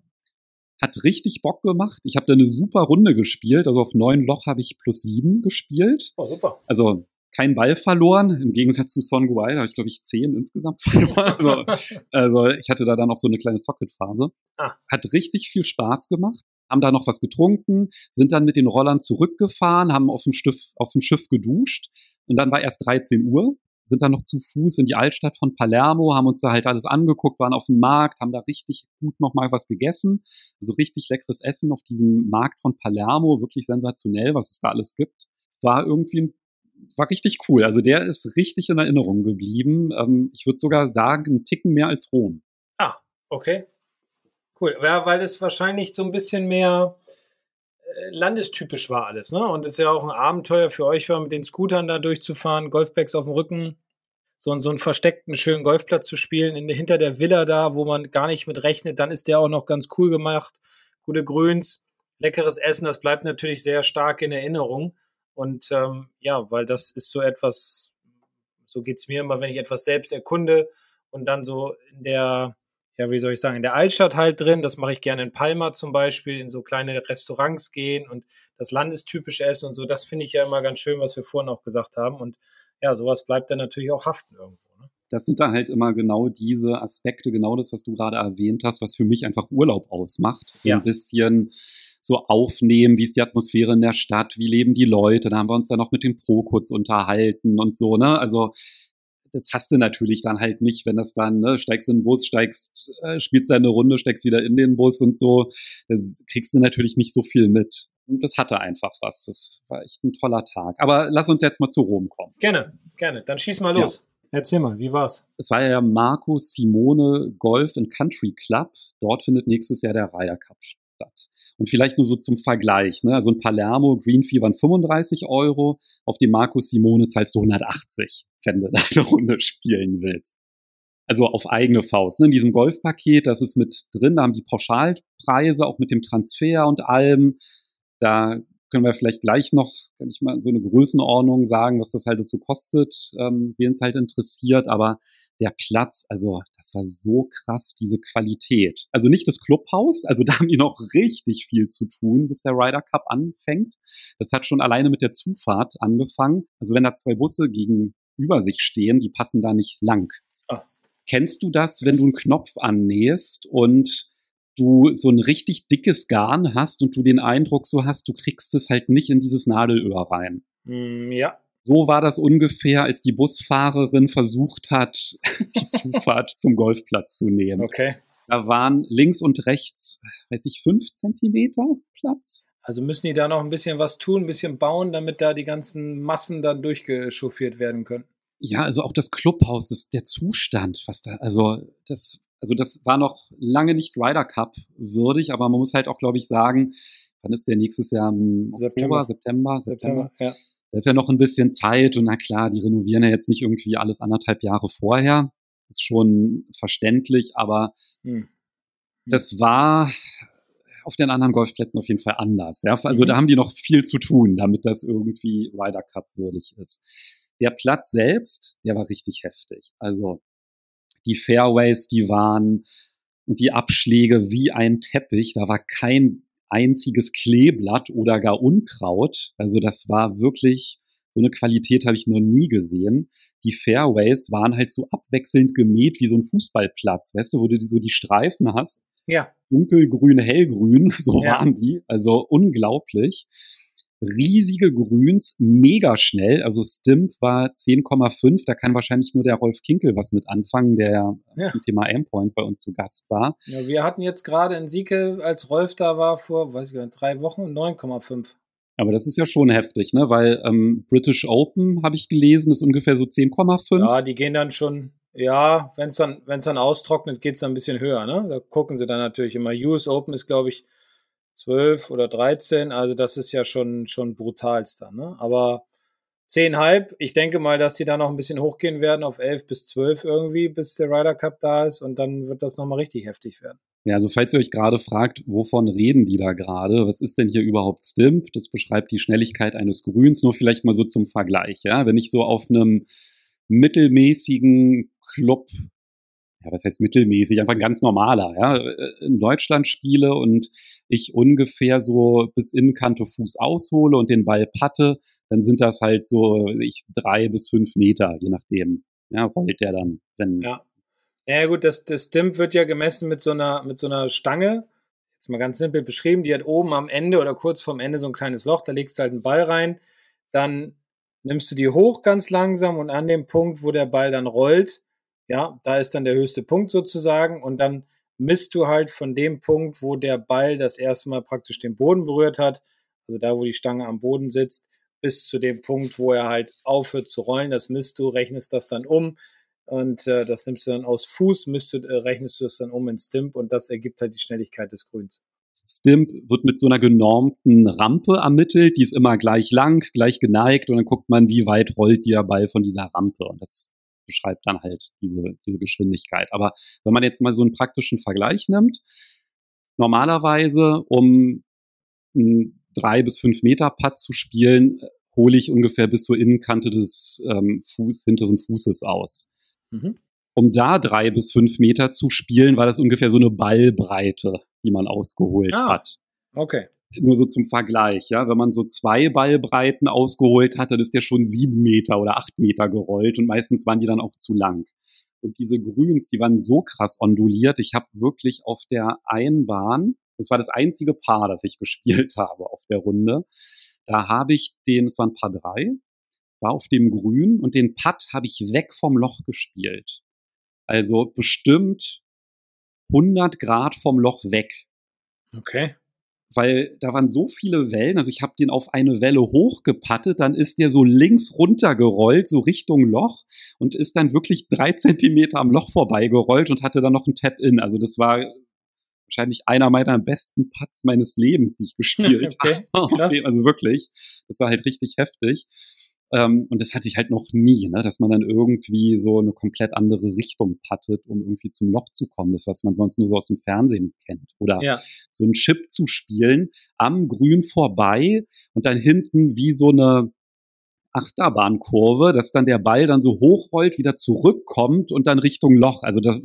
hat richtig Bock gemacht. Ich habe da eine super Runde gespielt. Also auf neun Loch habe ich plus sieben gespielt. Oh, super. Also kein Ball verloren. Im Gegensatz zu Son Guai habe ich, glaube ich, zehn insgesamt verloren. Also, also ich hatte da dann auch so eine kleine Socket-Phase. Ah. Hat richtig viel Spaß gemacht. Haben da noch was getrunken, sind dann mit den Rollern zurückgefahren, haben auf dem Schiff, auf dem Schiff geduscht. Und dann war erst 13 Uhr sind dann noch zu Fuß in die Altstadt von Palermo, haben uns da halt alles angeguckt, waren auf dem Markt, haben da richtig gut nochmal was gegessen. Also richtig leckeres Essen auf diesem Markt von Palermo, wirklich sensationell, was es da alles gibt. War irgendwie war richtig cool. Also der ist richtig in Erinnerung geblieben. Ähm, ich würde sogar sagen, einen Ticken mehr als Rom. Ah, okay. Cool. Ja, weil es wahrscheinlich so ein bisschen mehr äh, landestypisch war alles, ne? Und es ist ja auch ein Abenteuer für euch mit den Scootern da durchzufahren, Golfbags auf dem Rücken, so, so einen versteckten, schönen Golfplatz zu spielen, in, hinter der Villa da, wo man gar nicht mit rechnet, dann ist der auch noch ganz cool gemacht. Gute Grüns, leckeres Essen, das bleibt natürlich sehr stark in Erinnerung. Und ähm, ja, weil das ist so etwas, so geht es mir immer, wenn ich etwas selbst erkunde und dann so in der ja, wie soll ich sagen, in der Altstadt halt drin. Das mache ich gerne in Palma zum Beispiel, in so kleine Restaurants gehen und das landestypische Essen und so. Das finde ich ja immer ganz schön, was wir vorhin auch gesagt haben. Und ja, sowas bleibt dann natürlich auch haften irgendwo. Ne? Das sind dann halt immer genau diese Aspekte, genau das, was du gerade erwähnt hast, was für mich einfach Urlaub ausmacht. So ja. ein bisschen so aufnehmen, wie ist die Atmosphäre in der Stadt, wie leben die Leute. Da haben wir uns dann noch mit dem Pro kurz unterhalten und so, ne? Also das hast du natürlich dann halt nicht, wenn das dann, ne, steigst in den Bus, steigst, äh, spielst deine Runde, steigst wieder in den Bus und so. Das kriegst du natürlich nicht so viel mit. Und das hatte einfach was. Das war echt ein toller Tag. Aber lass uns jetzt mal zu Rom kommen. Gerne, gerne. Dann schieß mal los. Ja. Erzähl mal, wie war's? Es war ja Marco Simone Golf and Country Club. Dort findet nächstes Jahr der Ryder Cup statt. Und vielleicht nur so zum Vergleich, ne? Also ein Palermo Green Fee waren 35 Euro, auf dem Marco Simone zahlst du 180, wenn du da eine Runde spielen willst. Also auf eigene Faust. Ne? In diesem Golfpaket, das ist mit drin, da haben die Pauschalpreise, auch mit dem Transfer und allem. Da können wir vielleicht gleich noch, kann ich mal so eine Größenordnung sagen, was das halt so kostet, ähm, wen es halt interessiert. Aber der Platz, also das war so krass, diese Qualität. Also nicht das Clubhaus, also da haben die noch richtig viel zu tun, bis der Ryder Cup anfängt. Das hat schon alleine mit der Zufahrt angefangen. Also wenn da zwei Busse gegenüber sich stehen, die passen da nicht lang. Ah. Kennst du das, wenn du einen Knopf annähst und du so ein richtig dickes Garn hast und du den Eindruck so hast, du kriegst es halt nicht in dieses Nadelöhr rein? Mm, ja, so war das ungefähr, als die Busfahrerin versucht hat, die Zufahrt zum Golfplatz zu nehmen. Okay. Da waren links und rechts, weiß ich, fünf Zentimeter Platz. Also müssen die da noch ein bisschen was tun, ein bisschen bauen, damit da die ganzen Massen dann durchgechauffiert werden können. Ja, also auch das Clubhaus, das, der Zustand, was da, also das, also das war noch lange nicht Ryder Cup würdig, aber man muss halt auch, glaube ich, sagen, wann ist der nächstes Jahr? Im September, Oktober, September, September. September ja. Da ist ja noch ein bisschen Zeit und na klar, die renovieren ja jetzt nicht irgendwie alles anderthalb Jahre vorher. Ist schon verständlich, aber hm. das war auf den anderen Golfplätzen auf jeden Fall anders. Ja? Also mhm. da haben die noch viel zu tun, damit das irgendwie Ryder Cup würdig ist. Der Platz selbst, der war richtig heftig. Also die Fairways, die waren und die Abschläge wie ein Teppich. Da war kein einziges Kleeblatt oder gar Unkraut. Also das war wirklich, so eine Qualität habe ich noch nie gesehen. Die Fairways waren halt so abwechselnd gemäht wie so ein Fußballplatz, weißt du, wo du so die Streifen hast. Ja. Dunkelgrün, hellgrün, so ja. waren die. Also unglaublich riesige Grüns, mega schnell. Also Stimp war 10,5. Da kann wahrscheinlich nur der Rolf Kinkel was mit anfangen, der ja. zum Thema Aimpoint bei uns zu Gast war. Ja, wir hatten jetzt gerade in Sieke, als Rolf da war, vor, weiß ich gar nicht, drei Wochen 9,5. Aber das ist ja schon heftig, ne? Weil ähm, British Open, habe ich gelesen, ist ungefähr so 10,5. Ja, die gehen dann schon, ja, wenn es dann, wenn's dann austrocknet, geht es dann ein bisschen höher, ne? Da gucken sie dann natürlich immer. US Open ist, glaube ich, 12 oder 13, also das ist ja schon, schon brutalster, ne? Aber 10,5, ich denke mal, dass sie da noch ein bisschen hochgehen werden auf 11 bis 12 irgendwie, bis der Ryder Cup da ist und dann wird das nochmal richtig heftig werden. Ja, also falls ihr euch gerade fragt, wovon reden die da gerade? Was ist denn hier überhaupt Stimp? Das beschreibt die Schnelligkeit eines Grüns, nur vielleicht mal so zum Vergleich, ja? Wenn ich so auf einem mittelmäßigen Club, ja, was heißt mittelmäßig, einfach ein ganz normaler, ja, in Deutschland spiele und ich ungefähr so bis Innenkante Fuß aushole und den Ball patte, dann sind das halt so ich, drei bis fünf Meter, je nachdem. Ja, rollt der dann, wenn, ja. Ja, gut, das, das Stimp wird ja gemessen mit so einer, mit so einer Stange. Jetzt mal ganz simpel beschrieben, die hat oben am Ende oder kurz vorm Ende so ein kleines Loch, da legst du halt einen Ball rein. Dann nimmst du die hoch ganz langsam und an dem Punkt, wo der Ball dann rollt, ja, da ist dann der höchste Punkt sozusagen und dann misst du halt von dem Punkt, wo der Ball das erste Mal praktisch den Boden berührt hat, also da, wo die Stange am Boden sitzt, bis zu dem Punkt, wo er halt aufhört zu rollen. Das misst du, rechnest das dann um und äh, das nimmst du dann aus Fuß, misst du, äh, rechnest du das dann um in Stimp und das ergibt halt die Schnelligkeit des Grüns. Stimp wird mit so einer genormten Rampe ermittelt, die ist immer gleich lang, gleich geneigt und dann guckt man, wie weit rollt der Ball von dieser Rampe und das beschreibt dann halt diese, diese Geschwindigkeit. Aber wenn man jetzt mal so einen praktischen Vergleich nimmt, normalerweise um einen drei bis fünf Meter Putt zu spielen, hole ich ungefähr bis zur Innenkante des ähm, Fuß, hinteren Fußes aus. Mhm. Um da drei bis fünf Meter zu spielen, war das ungefähr so eine Ballbreite, die man ausgeholt ah, hat. Okay. Nur so zum Vergleich, ja. Wenn man so zwei Ballbreiten ausgeholt hat, dann ist der schon sieben Meter oder acht Meter gerollt und meistens waren die dann auch zu lang. Und diese Grüns, die waren so krass onduliert. Ich habe wirklich auf der Einbahn, das war das einzige Paar, das ich gespielt habe auf der Runde, da habe ich den, es waren Paar drei, war auf dem Grün und den Putt habe ich weg vom Loch gespielt. Also bestimmt 100 Grad vom Loch weg. Okay. Weil da waren so viele Wellen, also ich habe den auf eine Welle hochgepattet, dann ist der so links runtergerollt, so Richtung Loch und ist dann wirklich drei Zentimeter am Loch vorbeigerollt und hatte dann noch ein Tap-In. Also das war wahrscheinlich einer meiner besten Putts meines Lebens, die ich gespielt okay, habe. Also wirklich, das war halt richtig heftig. Ähm, und das hatte ich halt noch nie, ne? dass man dann irgendwie so eine komplett andere Richtung pattet, um irgendwie zum Loch zu kommen. Das, was man sonst nur so aus dem Fernsehen kennt. Oder ja. so einen Chip zu spielen, am Grün vorbei und dann hinten wie so eine Achterbahnkurve, dass dann der Ball dann so hochrollt, wieder zurückkommt und dann Richtung Loch. Also da,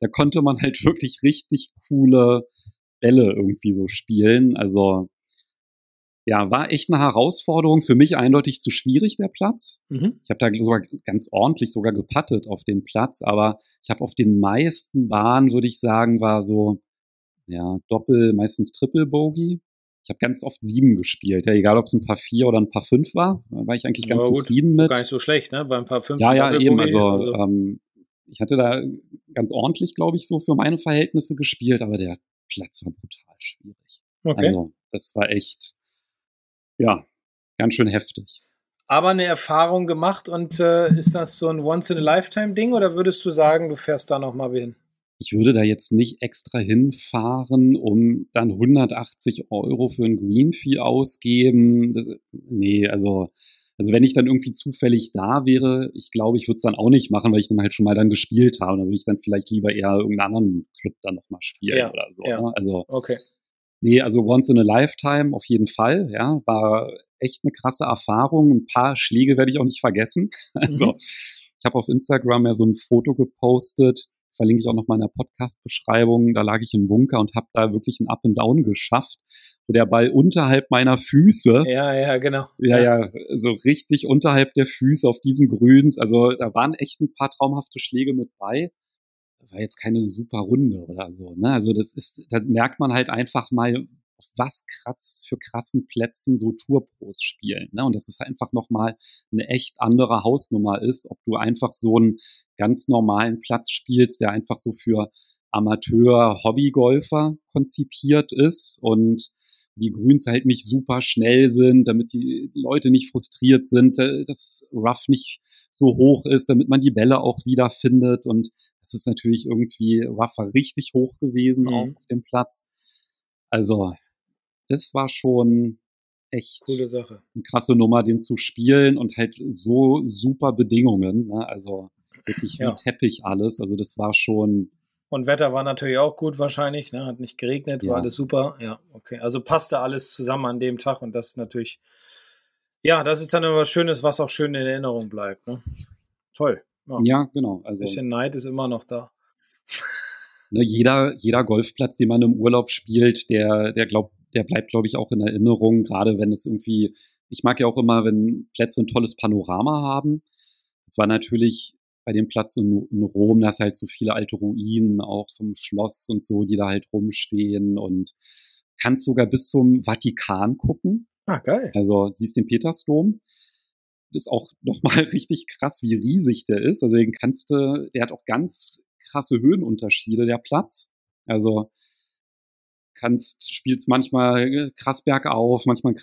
da konnte man halt wirklich richtig coole Bälle irgendwie so spielen. Also ja, war echt eine Herausforderung. Für mich eindeutig zu schwierig, der Platz. Mhm. Ich habe da sogar ganz ordentlich sogar gepattet auf den Platz, aber ich habe auf den meisten Bahnen, würde ich sagen, war so, ja, Doppel, meistens Triple Bogey. Ich habe ganz oft sieben gespielt, ja, egal ob es ein paar vier oder ein paar fünf war, war ich eigentlich ganz ja, zufrieden mit. Gar nicht so schlecht, ne? Bei ein paar fünf. Ja, ja, eben. Also, also. Ähm, ich hatte da ganz ordentlich, glaube ich, so für meine Verhältnisse gespielt, aber der Platz war brutal schwierig. Okay. Also, das war echt, ja, ganz schön heftig. Aber eine Erfahrung gemacht und äh, ist das so ein Once-in-a-Lifetime-Ding oder würdest du sagen, du fährst da nochmal hin? Ich würde da jetzt nicht extra hinfahren, um dann 180 Euro für ein Green Fee ausgeben. Das, nee, also, also wenn ich dann irgendwie zufällig da wäre, ich glaube, ich würde es dann auch nicht machen, weil ich dann halt schon mal dann gespielt habe. Dann würde ich dann vielleicht lieber eher irgendeinen anderen Club dann nochmal spielen ja, oder so. Ja. Ne? Also okay. Nee, also once in a lifetime auf jeden Fall, ja, war echt eine krasse Erfahrung. Ein paar Schläge werde ich auch nicht vergessen. Also, mhm. ich habe auf Instagram ja so ein Foto gepostet, verlinke ich auch noch mal in der Podcast-Beschreibung. Da lag ich im Bunker und habe da wirklich ein Up and Down geschafft, wo der Ball unterhalb meiner Füße. Ja, ja, genau. Ja, ja, so richtig unterhalb der Füße auf diesen Grüns. Also da waren echt ein paar traumhafte Schläge mit bei war jetzt keine super Runde oder so. Ne? Also das ist, da merkt man halt einfach mal, auf was kratz für krassen Plätzen so Tourpros spielen. Ne? Und dass es einfach nochmal eine echt andere Hausnummer ist, ob du einfach so einen ganz normalen Platz spielst, der einfach so für Amateur-Hobbygolfer konzipiert ist und die Grüns halt nicht super schnell sind, damit die Leute nicht frustriert sind, äh, dass Rough nicht so hoch ist, damit man die Bälle auch wiederfindet. Und es ist natürlich irgendwie, war richtig hoch gewesen mhm. auch auf dem Platz. Also, das war schon echt coole Sache. Eine krasse Nummer, den zu spielen und halt so super Bedingungen. Ne? Also wirklich wie ja. Teppich alles. Also das war schon und Wetter war natürlich auch gut wahrscheinlich, ne? hat nicht geregnet, ja. war alles super. Ja, okay. Also passte alles zusammen an dem Tag und das ist natürlich, ja, das ist dann immer was Schönes, was auch schön in Erinnerung bleibt. Ne? Toll. Ja, ja genau. Also, Ein bisschen Neid ist immer noch da. Ne, jeder, jeder Golfplatz, den man im Urlaub spielt, der, der glaubt, der bleibt, glaube ich, auch in Erinnerung, gerade wenn es irgendwie, ich mag ja auch immer, wenn Plätze ein tolles Panorama haben. Es war natürlich bei dem Platz in, in Rom, da ist halt so viele alte Ruinen, auch vom Schloss und so, die da halt rumstehen und kannst sogar bis zum Vatikan gucken. Ah, geil. Also siehst den Petersdom. Das ist auch nochmal richtig krass, wie riesig der ist. Also den kannst du, der hat auch ganz krasse Höhenunterschiede, der Platz. Also kannst, spielst manchmal krass bergauf, manchmal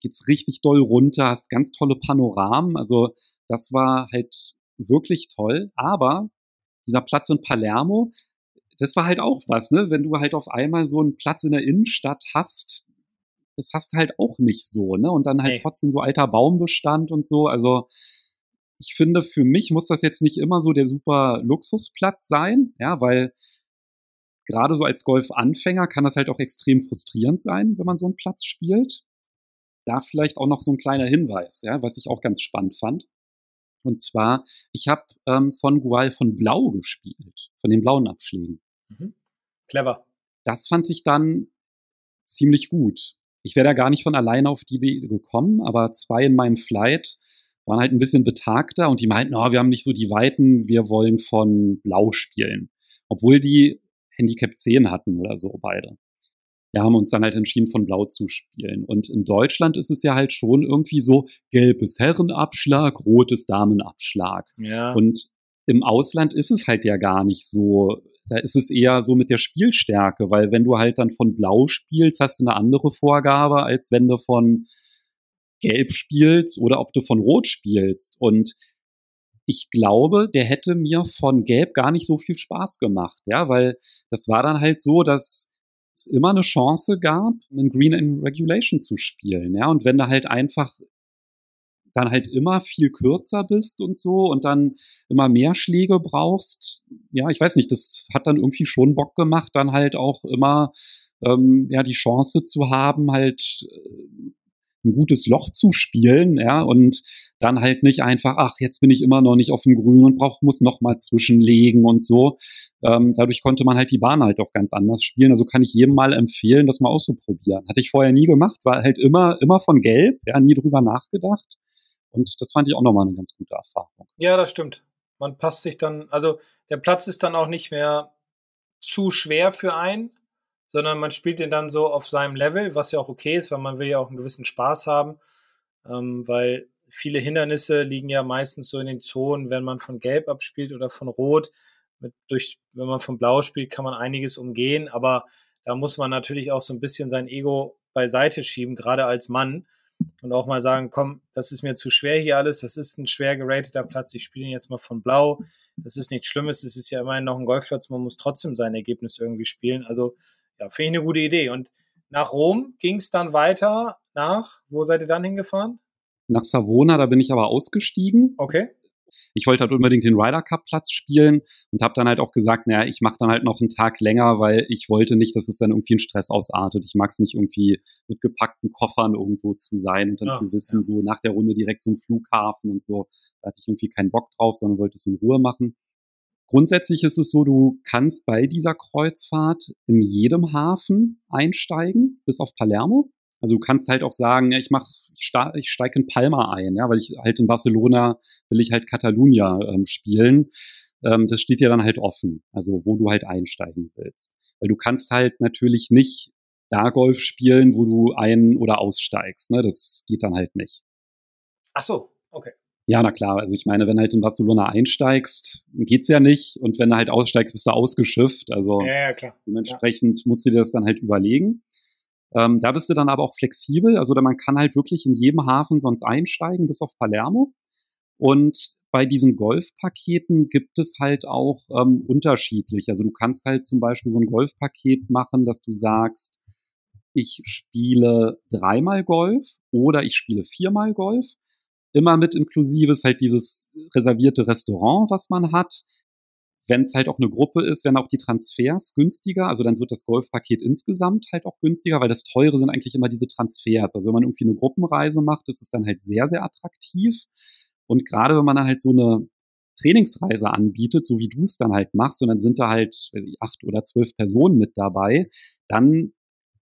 geht's richtig doll runter, hast ganz tolle Panoramen. Also das war halt wirklich toll. Aber dieser Platz in Palermo, das war halt auch was, ne? Wenn du halt auf einmal so einen Platz in der Innenstadt hast, das hast du halt auch nicht so, ne? Und dann halt hey. trotzdem so alter Baumbestand und so. Also ich finde, für mich muss das jetzt nicht immer so der super Luxusplatz sein, ja, weil gerade so als Golfanfänger kann das halt auch extrem frustrierend sein, wenn man so einen Platz spielt. Da vielleicht auch noch so ein kleiner Hinweis, ja, was ich auch ganz spannend fand. Und zwar, ich habe ähm, Son Gual von Blau gespielt, von den blauen Abschlägen. Mhm. Clever. Das fand ich dann ziemlich gut. Ich wäre da gar nicht von alleine auf die Idee gekommen, aber zwei in meinem Flight waren halt ein bisschen betagter und die meinten, oh, wir haben nicht so die Weiten, wir wollen von Blau spielen. Obwohl die Handicap 10 hatten oder so beide wir haben uns dann halt entschieden, von Blau zu spielen. Und in Deutschland ist es ja halt schon irgendwie so, gelbes Herrenabschlag, rotes Damenabschlag. Ja. Und im Ausland ist es halt ja gar nicht so. Da ist es eher so mit der Spielstärke, weil wenn du halt dann von Blau spielst, hast du eine andere Vorgabe, als wenn du von Gelb spielst oder ob du von Rot spielst. Und ich glaube, der hätte mir von Gelb gar nicht so viel Spaß gemacht, ja, weil das war dann halt so, dass es immer eine Chance gab, einen Green in Regulation zu spielen. Ja, und wenn du halt einfach dann halt immer viel kürzer bist und so und dann immer mehr Schläge brauchst, ja, ich weiß nicht, das hat dann irgendwie schon Bock gemacht, dann halt auch immer ähm, ja die Chance zu haben, halt äh, ein gutes Loch zu spielen, ja, und dann halt nicht einfach, ach, jetzt bin ich immer noch nicht auf dem Grün und brauch, muss noch mal zwischenlegen und so. Ähm, dadurch konnte man halt die Bahn halt auch ganz anders spielen. Also kann ich jedem mal empfehlen, das mal auszuprobieren. Hatte ich vorher nie gemacht, war halt immer, immer von Gelb, ja, nie drüber nachgedacht. Und das fand ich auch nochmal eine ganz gute Erfahrung. Ja, das stimmt. Man passt sich dann, also der Platz ist dann auch nicht mehr zu schwer für einen, sondern man spielt den dann so auf seinem Level, was ja auch okay ist, weil man will ja auch einen gewissen Spaß haben, ähm, weil viele Hindernisse liegen ja meistens so in den Zonen, wenn man von Gelb abspielt oder von Rot. Mit, durch, wenn man von Blau spielt, kann man einiges umgehen, aber da muss man natürlich auch so ein bisschen sein Ego beiseite schieben, gerade als Mann. Und auch mal sagen, komm, das ist mir zu schwer hier alles, das ist ein schwer gerateter Platz, ich spiele ihn jetzt mal von Blau. Das ist nichts Schlimmes, es ist ja immerhin noch ein Golfplatz, man muss trotzdem sein Ergebnis irgendwie spielen. Also ja, finde ich eine gute Idee. Und nach Rom ging es dann weiter nach, wo seid ihr dann hingefahren? Nach Savona, da bin ich aber ausgestiegen. Okay. Ich wollte halt unbedingt den Ryder Cup Platz spielen und habe dann halt auch gesagt, naja, ich mache dann halt noch einen Tag länger, weil ich wollte nicht, dass es dann irgendwie in Stress ausartet. Ich mag es nicht irgendwie mit gepackten Koffern irgendwo zu sein und dann oh, zu wissen, ja. so nach der Runde direkt so ein Flughafen und so. Da hatte ich irgendwie keinen Bock drauf, sondern wollte es in Ruhe machen. Grundsätzlich ist es so, du kannst bei dieser Kreuzfahrt in jedem Hafen einsteigen, bis auf Palermo. Also du kannst halt auch sagen, ja, ich mach, ich, steige in Palma ein, ja, weil ich halt in Barcelona will ich halt Catalunya ähm, spielen. Ähm, das steht dir dann halt offen, also wo du halt einsteigen willst. Weil du kannst halt natürlich nicht da Golf spielen, wo du ein- oder aussteigst. Ne? Das geht dann halt nicht. Ach so, okay. Ja, na klar. Also ich meine, wenn halt in Barcelona einsteigst, geht's ja nicht. Und wenn du halt aussteigst, bist du ausgeschifft. Also ja, ja, klar. dementsprechend ja. musst du dir das dann halt überlegen. Ähm, da bist du dann aber auch flexibel, also man kann halt wirklich in jedem Hafen sonst einsteigen, bis auf Palermo. Und bei diesen Golfpaketen gibt es halt auch ähm, unterschiedlich. Also du kannst halt zum Beispiel so ein Golfpaket machen, dass du sagst, ich spiele dreimal Golf oder ich spiele viermal Golf. Immer mit inklusive ist halt dieses reservierte Restaurant, was man hat. Wenn es halt auch eine Gruppe ist, werden auch die Transfers günstiger. Also dann wird das Golfpaket insgesamt halt auch günstiger, weil das teure sind eigentlich immer diese Transfers. Also wenn man irgendwie eine Gruppenreise macht, ist es dann halt sehr, sehr attraktiv. Und gerade wenn man dann halt so eine Trainingsreise anbietet, so wie du es dann halt machst, und dann sind da halt acht oder zwölf Personen mit dabei, dann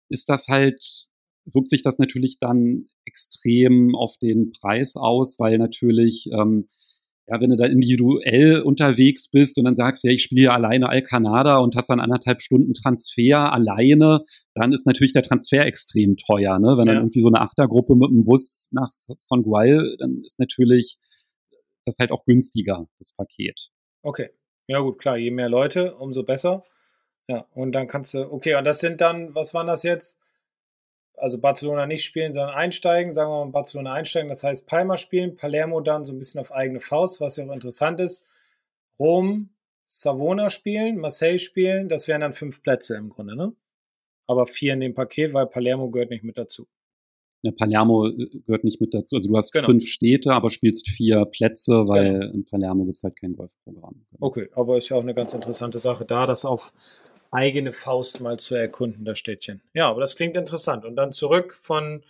ist das halt, wirkt sich das natürlich dann extrem auf den Preis aus, weil natürlich ähm, ja, wenn du da individuell unterwegs bist und dann sagst, ja, ich spiele alleine Alcanada und hast dann anderthalb Stunden Transfer alleine, dann ist natürlich der Transfer extrem teuer. Ne? Wenn ja. dann irgendwie so eine Achtergruppe mit dem Bus nach Songual, dann ist natürlich das halt auch günstiger, das Paket. Okay. Ja, gut, klar, je mehr Leute, umso besser. Ja, und dann kannst du, okay, und das sind dann, was waren das jetzt? Also Barcelona nicht spielen, sondern einsteigen, sagen wir mal Barcelona einsteigen, das heißt Palma spielen, Palermo dann so ein bisschen auf eigene Faust, was ja auch interessant ist, Rom, Savona spielen, Marseille spielen, das wären dann fünf Plätze im Grunde, ne? Aber vier in dem Paket, weil Palermo gehört nicht mit dazu. Ja, Palermo äh, gehört nicht mit dazu. Also du hast genau. fünf Städte, aber spielst vier Plätze, weil genau. in Palermo gibt es halt kein Golfprogramm. Okay, aber ist ja auch eine ganz interessante Sache da, das auf eigene Faust mal zu erkunden, das Städtchen. Ja, aber das klingt interessant. Und dann zurück von,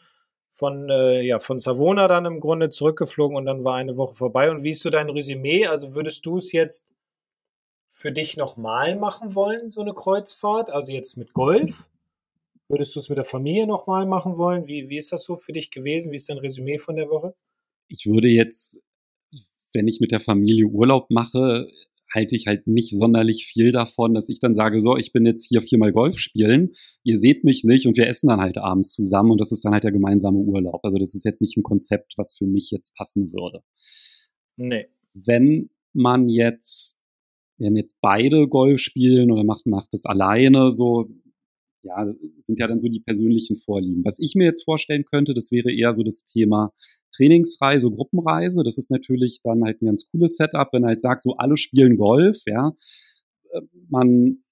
von, äh, ja, von Savona dann im Grunde zurückgeflogen und dann war eine Woche vorbei. Und wie ist so dein Resümee? Also würdest du es jetzt für dich nochmal machen wollen, so eine Kreuzfahrt? Also jetzt mit Golf? Würdest du es mit der Familie nochmal machen wollen? Wie, wie ist das so für dich gewesen? Wie ist dein Resümee von der Woche? Ich würde jetzt, wenn ich mit der Familie Urlaub mache, halte ich halt nicht sonderlich viel davon, dass ich dann sage, so, ich bin jetzt hier viermal Golf spielen, ihr seht mich nicht und wir essen dann halt abends zusammen und das ist dann halt der gemeinsame Urlaub. Also das ist jetzt nicht ein Konzept, was für mich jetzt passen würde. Nee. Wenn man jetzt, wenn jetzt beide Golf spielen oder macht, macht es alleine, so, ja, sind ja dann so die persönlichen Vorlieben. Was ich mir jetzt vorstellen könnte, das wäre eher so das Thema Trainingsreise, Gruppenreise. Das ist natürlich dann halt ein ganz cooles Setup, wenn halt sagt, so alle spielen Golf, ja. Äh, man,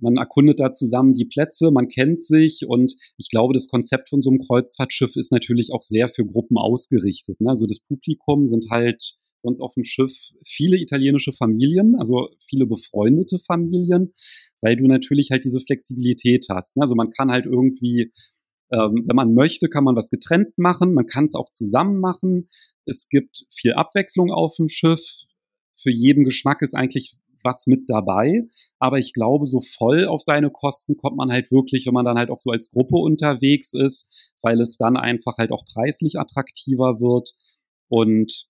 man erkundet da zusammen die Plätze, man kennt sich und ich glaube, das Konzept von so einem Kreuzfahrtschiff ist natürlich auch sehr für Gruppen ausgerichtet. Ne? Also das Publikum sind halt sonst auf dem Schiff viele italienische Familien, also viele befreundete Familien, weil du natürlich halt diese Flexibilität hast. Ne? Also man kann halt irgendwie, ähm, wenn man möchte, kann man was getrennt machen, man kann es auch zusammen machen. Es gibt viel Abwechslung auf dem Schiff. Für jeden Geschmack ist eigentlich was mit dabei. Aber ich glaube, so voll auf seine Kosten kommt man halt wirklich, wenn man dann halt auch so als Gruppe unterwegs ist, weil es dann einfach halt auch preislich attraktiver wird. Und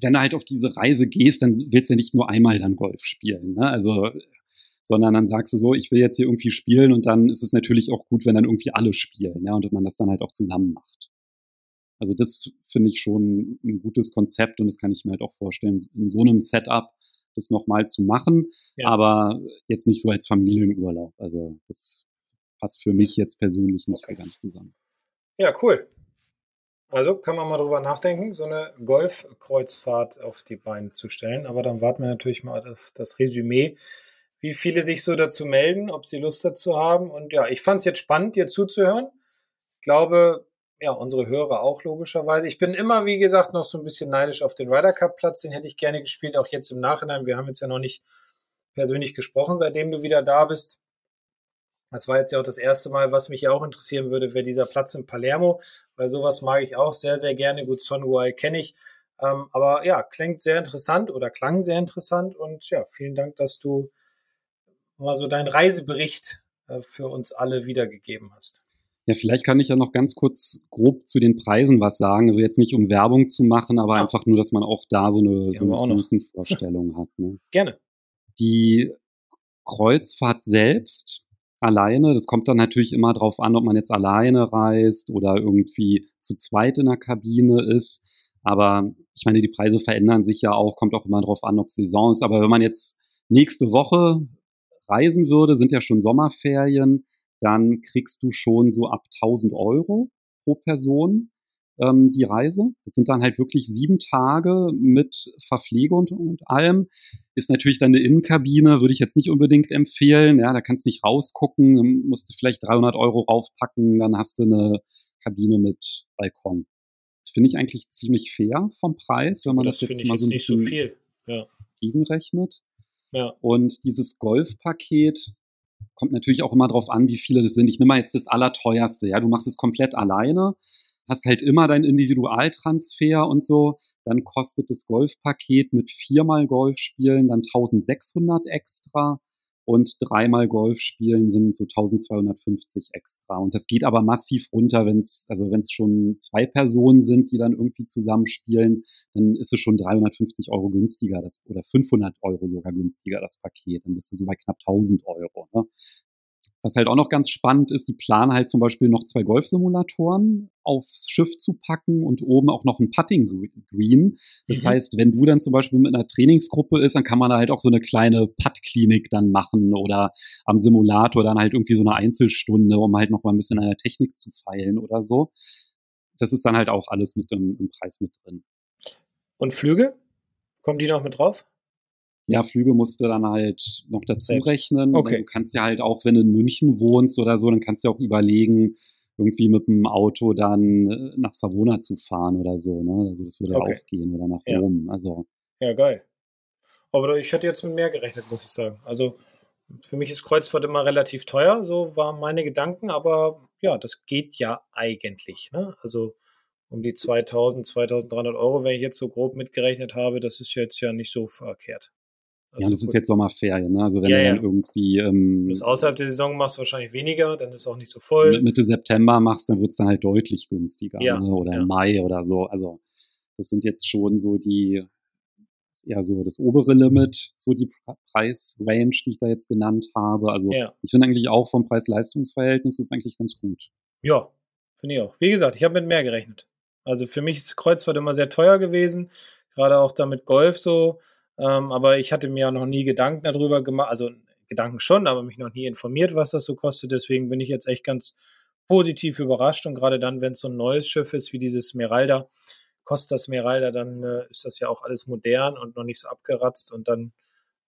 wenn du halt auf diese Reise gehst, dann willst du nicht nur einmal dann Golf spielen. Ne? Also sondern dann sagst du so, ich will jetzt hier irgendwie spielen und dann ist es natürlich auch gut, wenn dann irgendwie alle spielen, ja, und man das dann halt auch zusammen macht. Also das finde ich schon ein gutes Konzept und das kann ich mir halt auch vorstellen, in so einem Setup das nochmal zu machen, ja. aber jetzt nicht so als Familienurlaub. Also das passt für mich jetzt persönlich nicht okay. so ganz zusammen. Ja, cool. Also kann man mal drüber nachdenken, so eine Golfkreuzfahrt auf die Beine zu stellen. Aber dann warten wir natürlich mal auf das Resümee wie viele sich so dazu melden, ob sie Lust dazu haben. Und ja, ich fand es jetzt spannend, dir zuzuhören. Ich glaube, ja, unsere Hörer auch logischerweise. Ich bin immer, wie gesagt, noch so ein bisschen neidisch auf den Ryder Cup Platz. Den hätte ich gerne gespielt, auch jetzt im Nachhinein. Wir haben jetzt ja noch nicht persönlich gesprochen, seitdem du wieder da bist. Das war jetzt ja auch das erste Mal, was mich ja auch interessieren würde, wäre dieser Platz in Palermo, weil sowas mag ich auch sehr, sehr gerne. Gut, Sonwall kenne ich. Ähm, aber ja, klingt sehr interessant oder klang sehr interessant und ja, vielen Dank, dass du mal so deinen Reisebericht äh, für uns alle wiedergegeben hast. Ja, vielleicht kann ich ja noch ganz kurz grob zu den Preisen was sagen. Also jetzt nicht um Werbung zu machen, aber ja. einfach nur, dass man auch da so eine, so eine Größenvorstellung hat. Ne? Gerne. Die Kreuzfahrt selbst alleine, das kommt dann natürlich immer drauf an, ob man jetzt alleine reist oder irgendwie zu zweit in der Kabine ist. Aber ich meine, die Preise verändern sich ja auch, kommt auch immer drauf an, ob Saison ist. Aber wenn man jetzt nächste Woche reisen würde, sind ja schon Sommerferien, dann kriegst du schon so ab 1000 Euro pro Person ähm, die Reise. Das sind dann halt wirklich sieben Tage mit Verpflege und, und allem. Ist natürlich dann eine Innenkabine, würde ich jetzt nicht unbedingt empfehlen. Ja, da kannst du nicht rausgucken, musst du vielleicht 300 Euro raufpacken, dann hast du eine Kabine mit Balkon. Finde ich eigentlich ziemlich fair vom Preis, wenn man das, das jetzt mal so ein bisschen so ja. gegenrechnet. Ja. Und dieses Golfpaket kommt natürlich auch immer darauf an, wie viele das sind. Ich nehme mal jetzt das Allerteuerste. Ja, du machst es komplett alleine hast halt immer deinen Individualtransfer und so, dann kostet das Golfpaket mit viermal Golf spielen dann 1600 extra und dreimal Golf spielen sind so 1250 extra. Und das geht aber massiv runter, wenn es, also wenn es schon zwei Personen sind, die dann irgendwie zusammen spielen, dann ist es schon 350 Euro günstiger, das, oder 500 Euro sogar günstiger, das Paket. Dann bist du so bei knapp 1000 Euro. Ne? Was halt auch noch ganz spannend ist, die planen halt zum Beispiel noch zwei Golfsimulatoren aufs Schiff zu packen und oben auch noch ein Putting Green. Das mhm. heißt, wenn du dann zum Beispiel mit einer Trainingsgruppe ist, dann kann man da halt auch so eine kleine Putt-Klinik dann machen oder am Simulator dann halt irgendwie so eine Einzelstunde, um halt noch mal ein bisschen an der Technik zu feilen oder so. Das ist dann halt auch alles mit im, im Preis mit drin. Und Flüge? Kommen die noch mit drauf? Ja, Flüge musst du dann halt noch dazu Selbst. rechnen. Okay. Du kannst ja halt auch, wenn du in München wohnst oder so, dann kannst du ja auch überlegen, irgendwie mit dem Auto dann äh, nach Savona zu fahren oder so. Ne? Also das würde okay. auch gehen oder nach ja. Rom. Also. Ja, geil. Aber ich hatte jetzt mit mehr gerechnet, muss ich sagen. Also für mich ist Kreuzfahrt immer relativ teuer, so waren meine Gedanken, aber ja, das geht ja eigentlich. Ne? Also um die 2000, 2300 Euro, wenn ich jetzt so grob mitgerechnet habe, das ist jetzt ja nicht so verkehrt. Ja, das ist jetzt Sommerferien, ne? Also wenn ja, du dann ja. irgendwie. Ähm, wenn du es außerhalb der Saison machst, wahrscheinlich weniger, dann ist es auch nicht so voll. Mitte September machst, dann wird es dann halt deutlich günstiger. Ja, ne? Oder im Mai oder so. Also das sind jetzt schon so die, eher so das obere Limit, so die Preisrange, die ich da jetzt genannt habe. Also ich finde eigentlich auch vom Preis-Leistungs-Verhältnis ist eigentlich ganz gut. Ja, finde ich auch. Wie gesagt, ich habe mit mehr gerechnet. Also für mich ist Kreuzfahrt immer sehr teuer gewesen, gerade auch damit Golf so. Ähm, aber ich hatte mir noch nie Gedanken darüber gemacht, also Gedanken schon, aber mich noch nie informiert, was das so kostet. Deswegen bin ich jetzt echt ganz positiv überrascht und gerade dann, wenn es so ein neues Schiff ist wie dieses Smeralda, Costa Smeralda, dann äh, ist das ja auch alles modern und noch nicht so abgeratzt und dann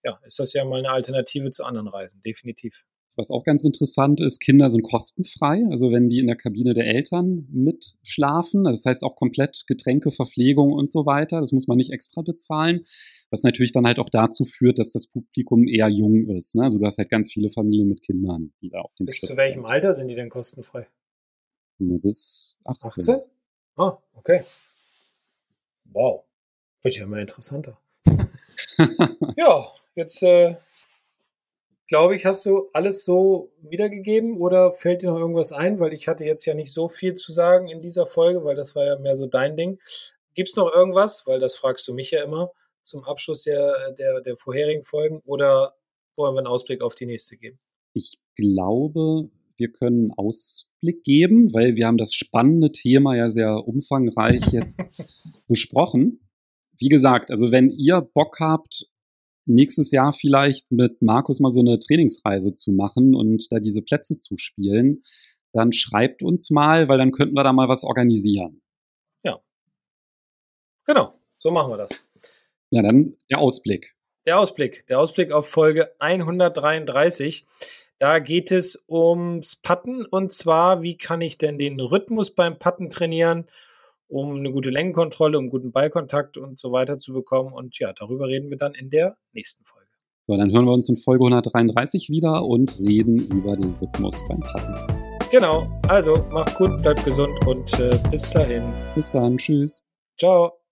ja, ist das ja mal eine Alternative zu anderen Reisen, definitiv. Was auch ganz interessant ist, Kinder sind kostenfrei, also wenn die in der Kabine der Eltern mitschlafen, das heißt auch komplett Getränke, Verpflegung und so weiter, das muss man nicht extra bezahlen, was natürlich dann halt auch dazu führt, dass das Publikum eher jung ist. Ne? Also du hast halt ganz viele Familien mit Kindern, die da auf dem Bis Schiff zu welchem sind. Alter sind die denn kostenfrei? Ne, bis 18. 18? Ah, okay. Wow. Wird ja immer interessanter. ja, jetzt äh, glaube ich, hast du alles so wiedergegeben oder fällt dir noch irgendwas ein? Weil ich hatte jetzt ja nicht so viel zu sagen in dieser Folge, weil das war ja mehr so dein Ding. Gibt es noch irgendwas? Weil das fragst du mich ja immer zum Abschluss der, der, der vorherigen Folgen oder wollen wir einen Ausblick auf die nächste geben? Ich glaube, wir können einen Ausblick geben, weil wir haben das spannende Thema ja sehr umfangreich jetzt besprochen. Wie gesagt, also wenn ihr Bock habt, nächstes Jahr vielleicht mit Markus mal so eine Trainingsreise zu machen und da diese Plätze zu spielen, dann schreibt uns mal, weil dann könnten wir da mal was organisieren. Ja. Genau, so machen wir das. Ja, dann der Ausblick. Der Ausblick. Der Ausblick auf Folge 133. Da geht es ums Patten und zwar, wie kann ich denn den Rhythmus beim Patten trainieren? Um eine gute Längenkontrolle, um guten Ballkontakt und so weiter zu bekommen. Und ja, darüber reden wir dann in der nächsten Folge. So, dann hören wir uns in Folge 133 wieder und reden über den Rhythmus beim Patten. Genau, also macht's gut, bleibt gesund und äh, bis dahin. Bis dann, tschüss. Ciao.